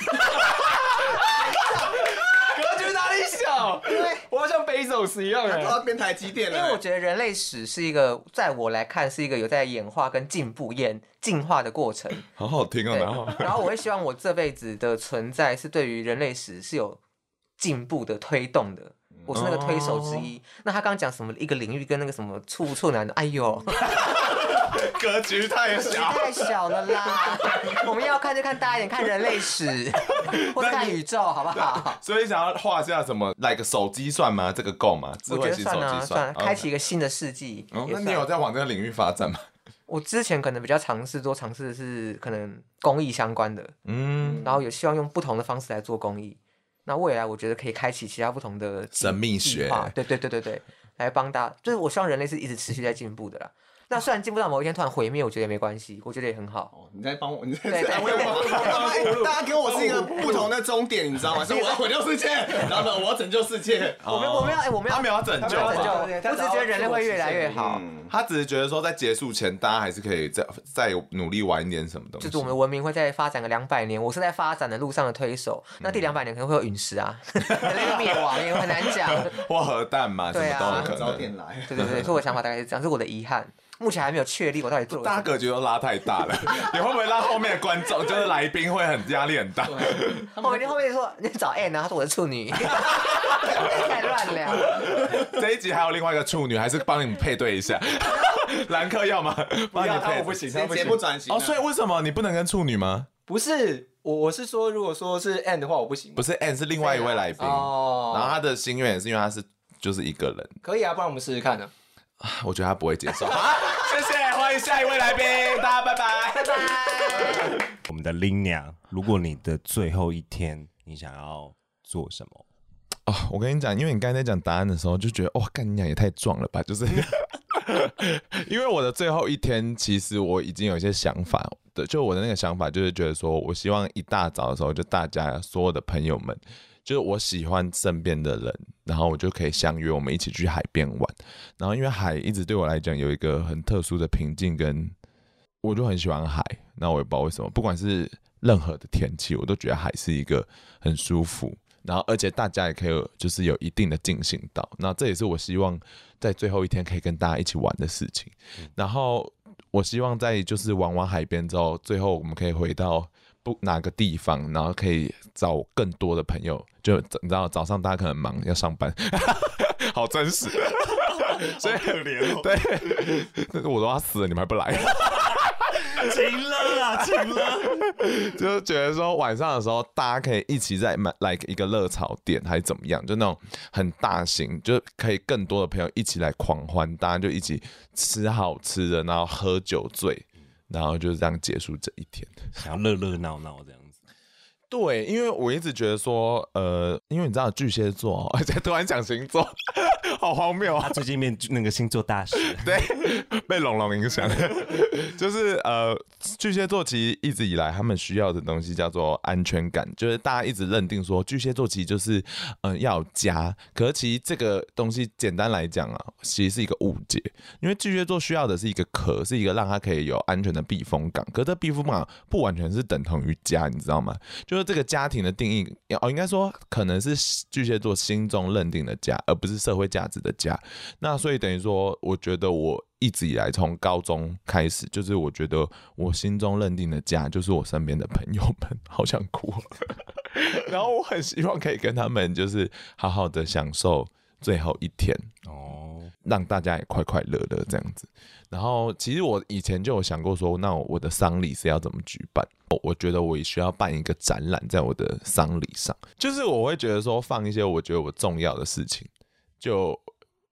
因为我要像 Bezos 一样，都要变台积电了。因为我觉得人类史是一个，在我来看是一个有在演化跟进步、演进化的过程。好好听啊，然后，然后我会希望我这辈子的存在是对于人类史是有进步的推动的，我是那个推手之一。哦、那他刚刚讲什么一个领域跟那个什么处处男的，哎呦。格局太小，太小了啦！我们要看就看大一点，看人类史，或看宇宙，好不好？所以想要画下什么来个手机算吗？这个够吗？我觉得算啊，算，开启一个新的世纪。那你有在往这个领域发展吗？我之前可能比较尝试多尝试的是可能公益相关的，嗯，然后也希望用不同的方式来做公益。那未来我觉得可以开启其他不同的神秘学，对对对对对，来帮大家。就是我希望人类是一直持续在进步的啦。那虽然进不到某一天突然毁灭，我觉得也没关系，我觉得也很好。哦，你在帮我，你在安慰我。大家给我是一个不同的终点，你知道吗？所以我要毁掉世界，然后呢，我要拯救世界。我们我们要哎，我们要他们要拯救，拯救。我只是觉得人类会越来越好。他只是觉得说，在结束前，大家还是可以再再努力玩一点什么东西。就是我们的文明会再发展个两百年，我是在发展的路上的推手。那第两百年可能会有陨石啊，人类灭亡也很难讲。或核弹嘛，对啊，早点来。对对对，所以我的想法大概是这样，是我的遗憾。目前还没有确立我到底做了。大格局都拉太大了，你会不会让后面的观众就是来宾会很压力很大？后面后面说你找 Anne 呢？他说我是处女，太乱了。这一集还有另外一个处女，还是帮你们配对一下？兰克要吗？不要，他我不行，他节目转型。哦，所以为什么你不能跟处女吗？不是，我我是说，如果说是 Anne 的话，我不行。不是 Anne 是另外一位来宾哦，然后他的心愿也是因为他是就是一个人。可以啊，不然我们试试看呢。我觉得他不会接受。好，谢谢，欢迎下一位来宾，大家拜拜，拜拜。我们的 Linia，如果你的最后一天，你想要做什么？哦，我跟你讲，因为你刚才在讲答案的时候，就觉得哇，干你娘也太壮了吧，就是 因为我的最后一天，其实我已经有一些想法的，就我的那个想法就是觉得说，我希望一大早的时候，就大家所有的朋友们，就是我喜欢身边的人，然后我就可以相约，我们一起去海边玩。然后因为海一直对我来讲有一个很特殊的平静，跟我就很喜欢海。那我也不知道为什么，不管是任何的天气，我都觉得海是一个很舒服。然后，而且大家也可以就是有一定的进行到，那这也是我希望在最后一天可以跟大家一起玩的事情。然后，我希望在就是玩完海边之后，最后我们可以回到不哪个地方，然后可以找更多的朋友。就你知道，早上大家可能忙要上班，好真实，所以可怜哦。对，但是我都要死了，你们还不来。晴了啊，晴了！就是觉得说晚上的时候，大家可以一起在买来一个热炒店，还是怎么样？就那种很大型，就可以更多的朋友一起来狂欢，大家就一起吃好吃的，然后喝酒醉，然后就这样结束这一天，想要热热闹闹这样。对，因为我一直觉得说，呃，因为你知道巨蟹座，而且突然讲星座，好荒谬啊！他最近变那个星座大师，对，被龙龙影响，就是呃，巨蟹座其实一直以来他们需要的东西叫做安全感，就是大家一直认定说巨蟹座其实就是嗯、呃、要家，可是其实这个东西简单来讲啊，其实是一个误解，因为巨蟹座需要的是一个壳，是一个让他可以有安全的避风港，可是这避风港不完全是等同于家，你知道吗？就这个家庭的定义，哦，应该说可能是巨蟹座心中认定的家，而不是社会价值的家。那所以等于说，我觉得我一直以来从高中开始，就是我觉得我心中认定的家，就是我身边的朋友们。好想哭，然后我很希望可以跟他们，就是好好的享受最后一天哦，让大家也快快乐乐这样子。然后，其实我以前就有想过说，那我的丧礼是要怎么举办？我觉得我也需要办一个展览，在我的丧礼上，就是我会觉得说，放一些我觉得我重要的事情，就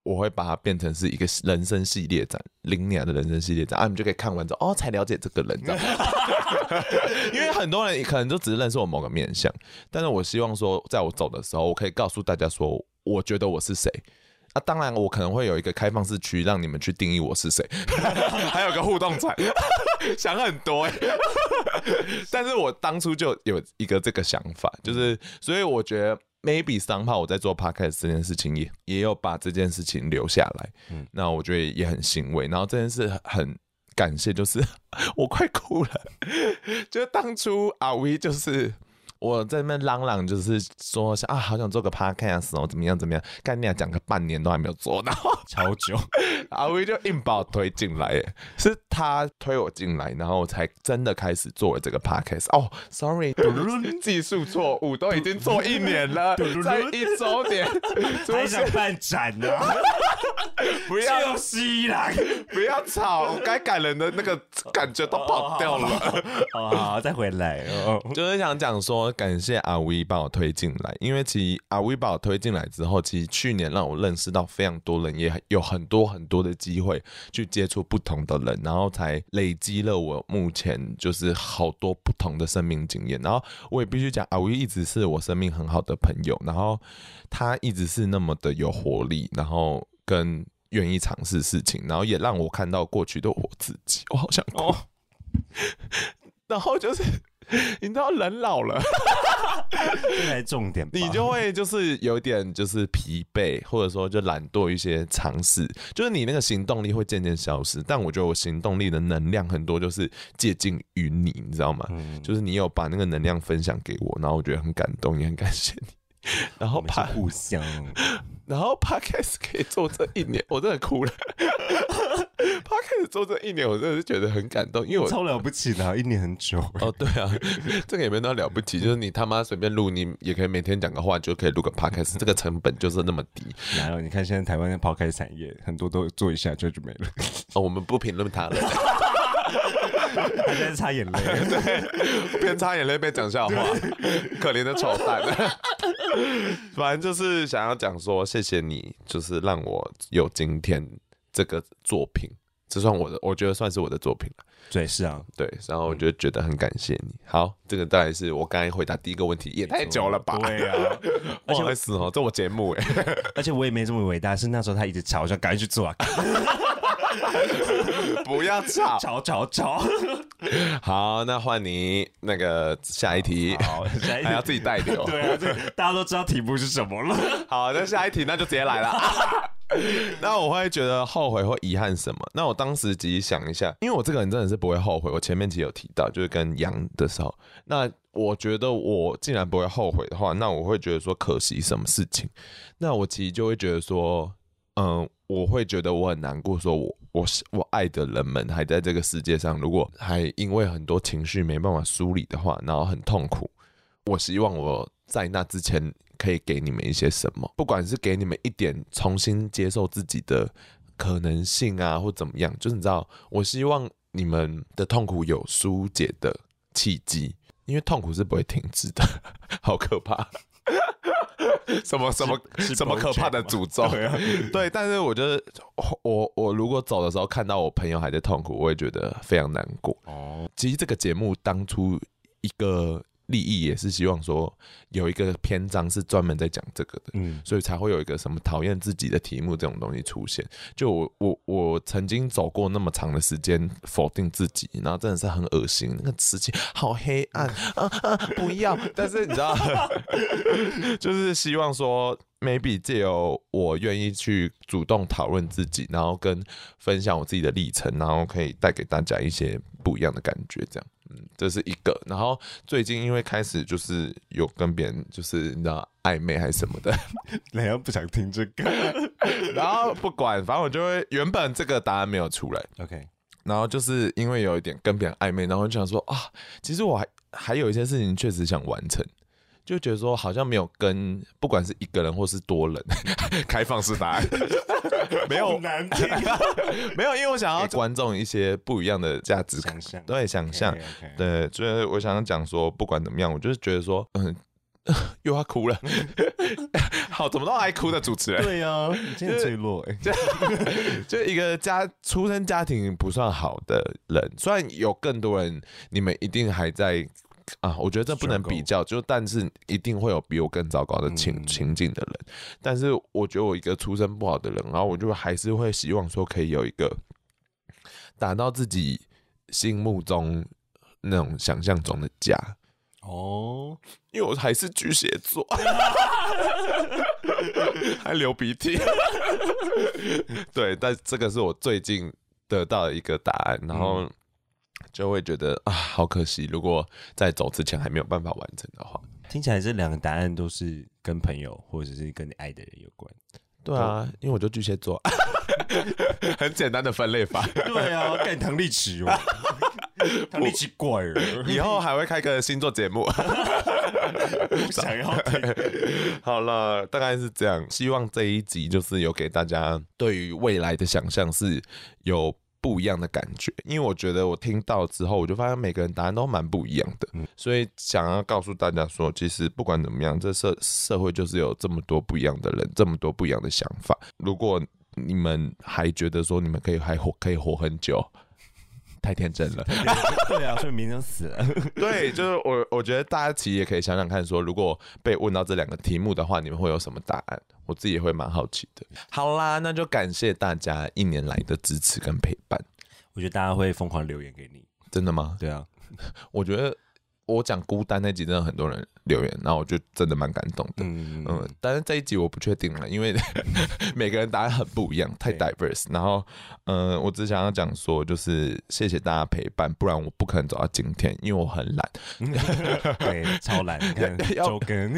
我会把它变成是一个人生系列展，零年的人生系列展，啊，你们就可以看完之后，哦，才了解这个人，因为很多人可能就只是认识我某个面相，但是我希望说，在我走的时候，我可以告诉大家说，我觉得我是谁。那、当然，我可能会有一个开放式区，让你们去定义我是谁，还有个互动场，想很多哎。但是我当初就有一个这个想法，就是所以我觉得 maybe somehow 我在做 podcast 这件事情也也有把这件事情留下来。嗯，那我觉得也很欣慰。然后这件事很感谢，就是 我快哭了，就是当初阿威就是。我在那边嚷嚷，就是说想啊，好想做个 podcast 哦，怎么样怎么样？跟你讲个半年都还没有做到，超久。阿威就硬把我推进来，是他推我进来，然后我才真的开始做了这个 podcast。哦，sorry，技术错误，都已经做一年了，在一周年，还想办展呢？不要 吸来，不要吵，该感人的那个感觉都跑掉了。好好，再回来，哦就是想讲说。感谢阿威把我推进来，因为其实阿威把我推进来之后，其实去年让我认识到非常多人，也有很多很多的机会去接触不同的人，然后才累积了我目前就是好多不同的生命经验。然后我也必须讲，阿威一直是我生命很好的朋友，然后他一直是那么的有活力，然后跟愿意尝试事情，然后也让我看到过去的我自己。我好想哭，然后就是。你知道人老了，这才重点。你就会就是有点就是疲惫，或者说就懒惰一些尝试，就是你那个行动力会渐渐消失。但我觉得我行动力的能量很多，就是接近于你，你知道吗？嗯、就是你有把那个能量分享给我，然后我觉得很感动，也很感谢你。然后怕互相，然后 Podcast 可以做这一年，我真的哭了。Podcast 做这一年，我真的是觉得很感动，因为我超了不起的，一年很久。哦，对啊，这个也没那么了不起，就是你他妈随便录，你也可以每天讲个话，就可以录个 Podcast，这个成本就是那么低。然后你看现在台湾的 Podcast 产业，很多都做一下就就没了。哦，我们不评论他了，他在擦眼泪，对，边擦眼泪边讲笑话，可怜的丑蛋。反正就是想要讲说，谢谢你，就是让我有今天这个作品，这算我的，我觉得算是我的作品了。对，是啊，对，然后我就觉得很感谢你。好，这个大概是我刚才回答第一个问题，也太久了吧？对啊，不好意思哦，这我节目哎，而且我也没这么伟大，是那时候他一直吵，我想赶紧去做啊。不要吵，吵吵吵。好，那换你那个下一题，好，下一题还要自己带流。对啊，这大家都知道题目是什么了。好，那下一题那就直接来了。那我会觉得后悔或遗憾什么？那我当时仔细想一下，因为我这个人真的是不会后悔。我前面其实有提到，就是跟杨的时候，那我觉得我既然不会后悔的话，那我会觉得说可惜什么事情？那我其实就会觉得说，嗯，我会觉得我很难过，说我我我爱的人们还在这个世界上，如果还因为很多情绪没办法梳理的话，然后很痛苦。我希望我在那之前。可以给你们一些什么？不管是给你们一点重新接受自己的可能性啊，或怎么样，就是你知道，我希望你们的痛苦有疏解的契机，因为痛苦是不会停止的，好可怕！什么什么什么可怕的诅咒？对，但是我觉得，我我如果走的时候看到我朋友还在痛苦，我也觉得非常难过。哦，其实这个节目当初一个。利益也是希望说有一个篇章是专门在讲这个的，嗯，所以才会有一个什么讨厌自己的题目这种东西出现。就我我我曾经走过那么长的时间否定自己，然后真的是很恶心，那个事情好黑暗 啊啊！不要，但是你知道，就是希望说，maybe 借由我愿意去主动讨论自己，然后跟分享我自己的历程，然后可以带给大家一些不一样的感觉，这样。嗯，这是一个。然后最近因为开始就是有跟别人就是你知道暧昧还是什么的，人家不想听这个。然后不管，反正我就会原本这个答案没有出来。OK。然后就是因为有一点跟别人暧昧，然后就想说啊，其实我还还有一些事情确实想完成。就觉得说好像没有跟不管是一个人或是多人，开放式答案，没有难听，没有，因为我想要观众一些不一样的价值。想象，对，想象.对，所以我想要讲说，不管怎么样，我就是觉得说，嗯，又要哭了，好，怎么都爱哭的主持人，对呀、啊，你今天最弱就一个家出生家庭不算好的人，虽然有更多人，你们一定还在。啊，我觉得这不能比较，就但是一定会有比我更糟糕的情、嗯、情境的人。但是我觉得我一个出身不好的人，然后我就还是会希望说可以有一个达到自己心目中那种想象中的家。哦，因为我还是巨蟹座，还流鼻涕。对，但这个是我最近得到的一个答案，然后。嗯就会觉得啊，好可惜！如果在走之前还没有办法完成的话，听起来这两个答案都是跟朋友或者是跟你爱的人有关。对啊，因为我就巨蟹座，很简单的分类法。对啊，干唐立奇哦，唐立奇怪了，以后还会开个星座节目，不想要听。好了，大概是这样。希望这一集就是有给大家对于未来的想象是有。不一样的感觉，因为我觉得我听到之后，我就发现每个人答案都蛮不一样的，嗯，所以想要告诉大家说，其实不管怎么样，这社社会就是有这么多不一样的人，这么多不一样的想法。如果你们还觉得说你们可以还活可以活很久，太天真了。对啊，所以明天死了。对，就是我我觉得大家其实也可以想想看，说如果被问到这两个题目的话，你们会有什么答案？我自己也会蛮好奇的。好啦，那就感谢大家一年来的支持跟陪伴。我觉得大家会疯狂留言给你，真的吗？对啊，我觉得。我讲孤单那集真的很多人留言，然后我就真的蛮感动的。嗯嗯，但是这一集我不确定了，因为 每个人答案很不一样，太 diverse。然后，嗯、呃，我只想要讲说，就是谢谢大家陪伴，不然我不可能走到今天，因为我很懒。对，超懒。你看周更，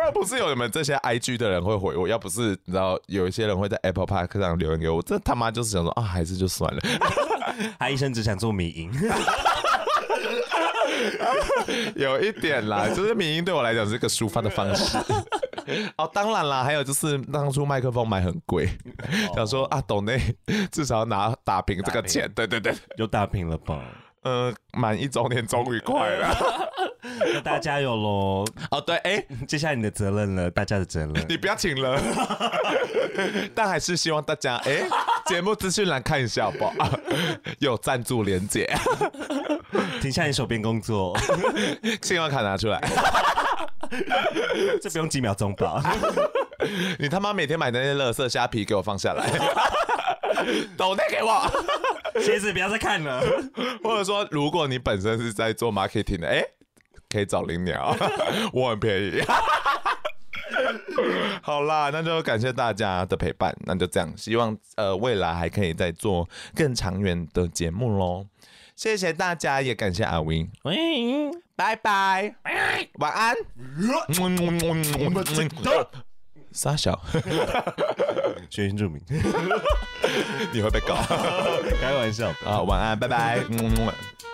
要不是有你们这些 IG 的人会回我，要不是你知道有一些人会在 Apple Park 上留言给我，这他妈就是想说啊，还是就算了。他一生只想做迷因。有一点啦，就是民音对我来讲是一个抒发的方式。哦，当然啦，还有就是当初麦克风买很贵，哦、想说啊，董内至少要拿打平这个钱。对对对，有打平了吧？呃，满一周年终于快了，那大家加油喽！哦，对，哎、欸，接下来你的责任了，大家的责任，你不要请了。但还是希望大家，哎、欸，节目资讯栏看一下好不好？有赞助连结。停下你手边工作，信用卡拿出来，这不用几秒钟吧？你他妈每天买那些垃圾虾皮给我放下来。抖内给我，鞋子不要再看了。或者说，如果你本身是在做 marketing 的，哎、欸，可以找林鸟，我很便宜。好啦，那就感谢大家的陪伴，那就这样，希望呃未来还可以再做更长远的节目喽。谢谢大家，也感谢阿 Win，喂，拜拜，晚安。傻小，学原住民，你会被搞？开玩笑啊，晚安，拜拜。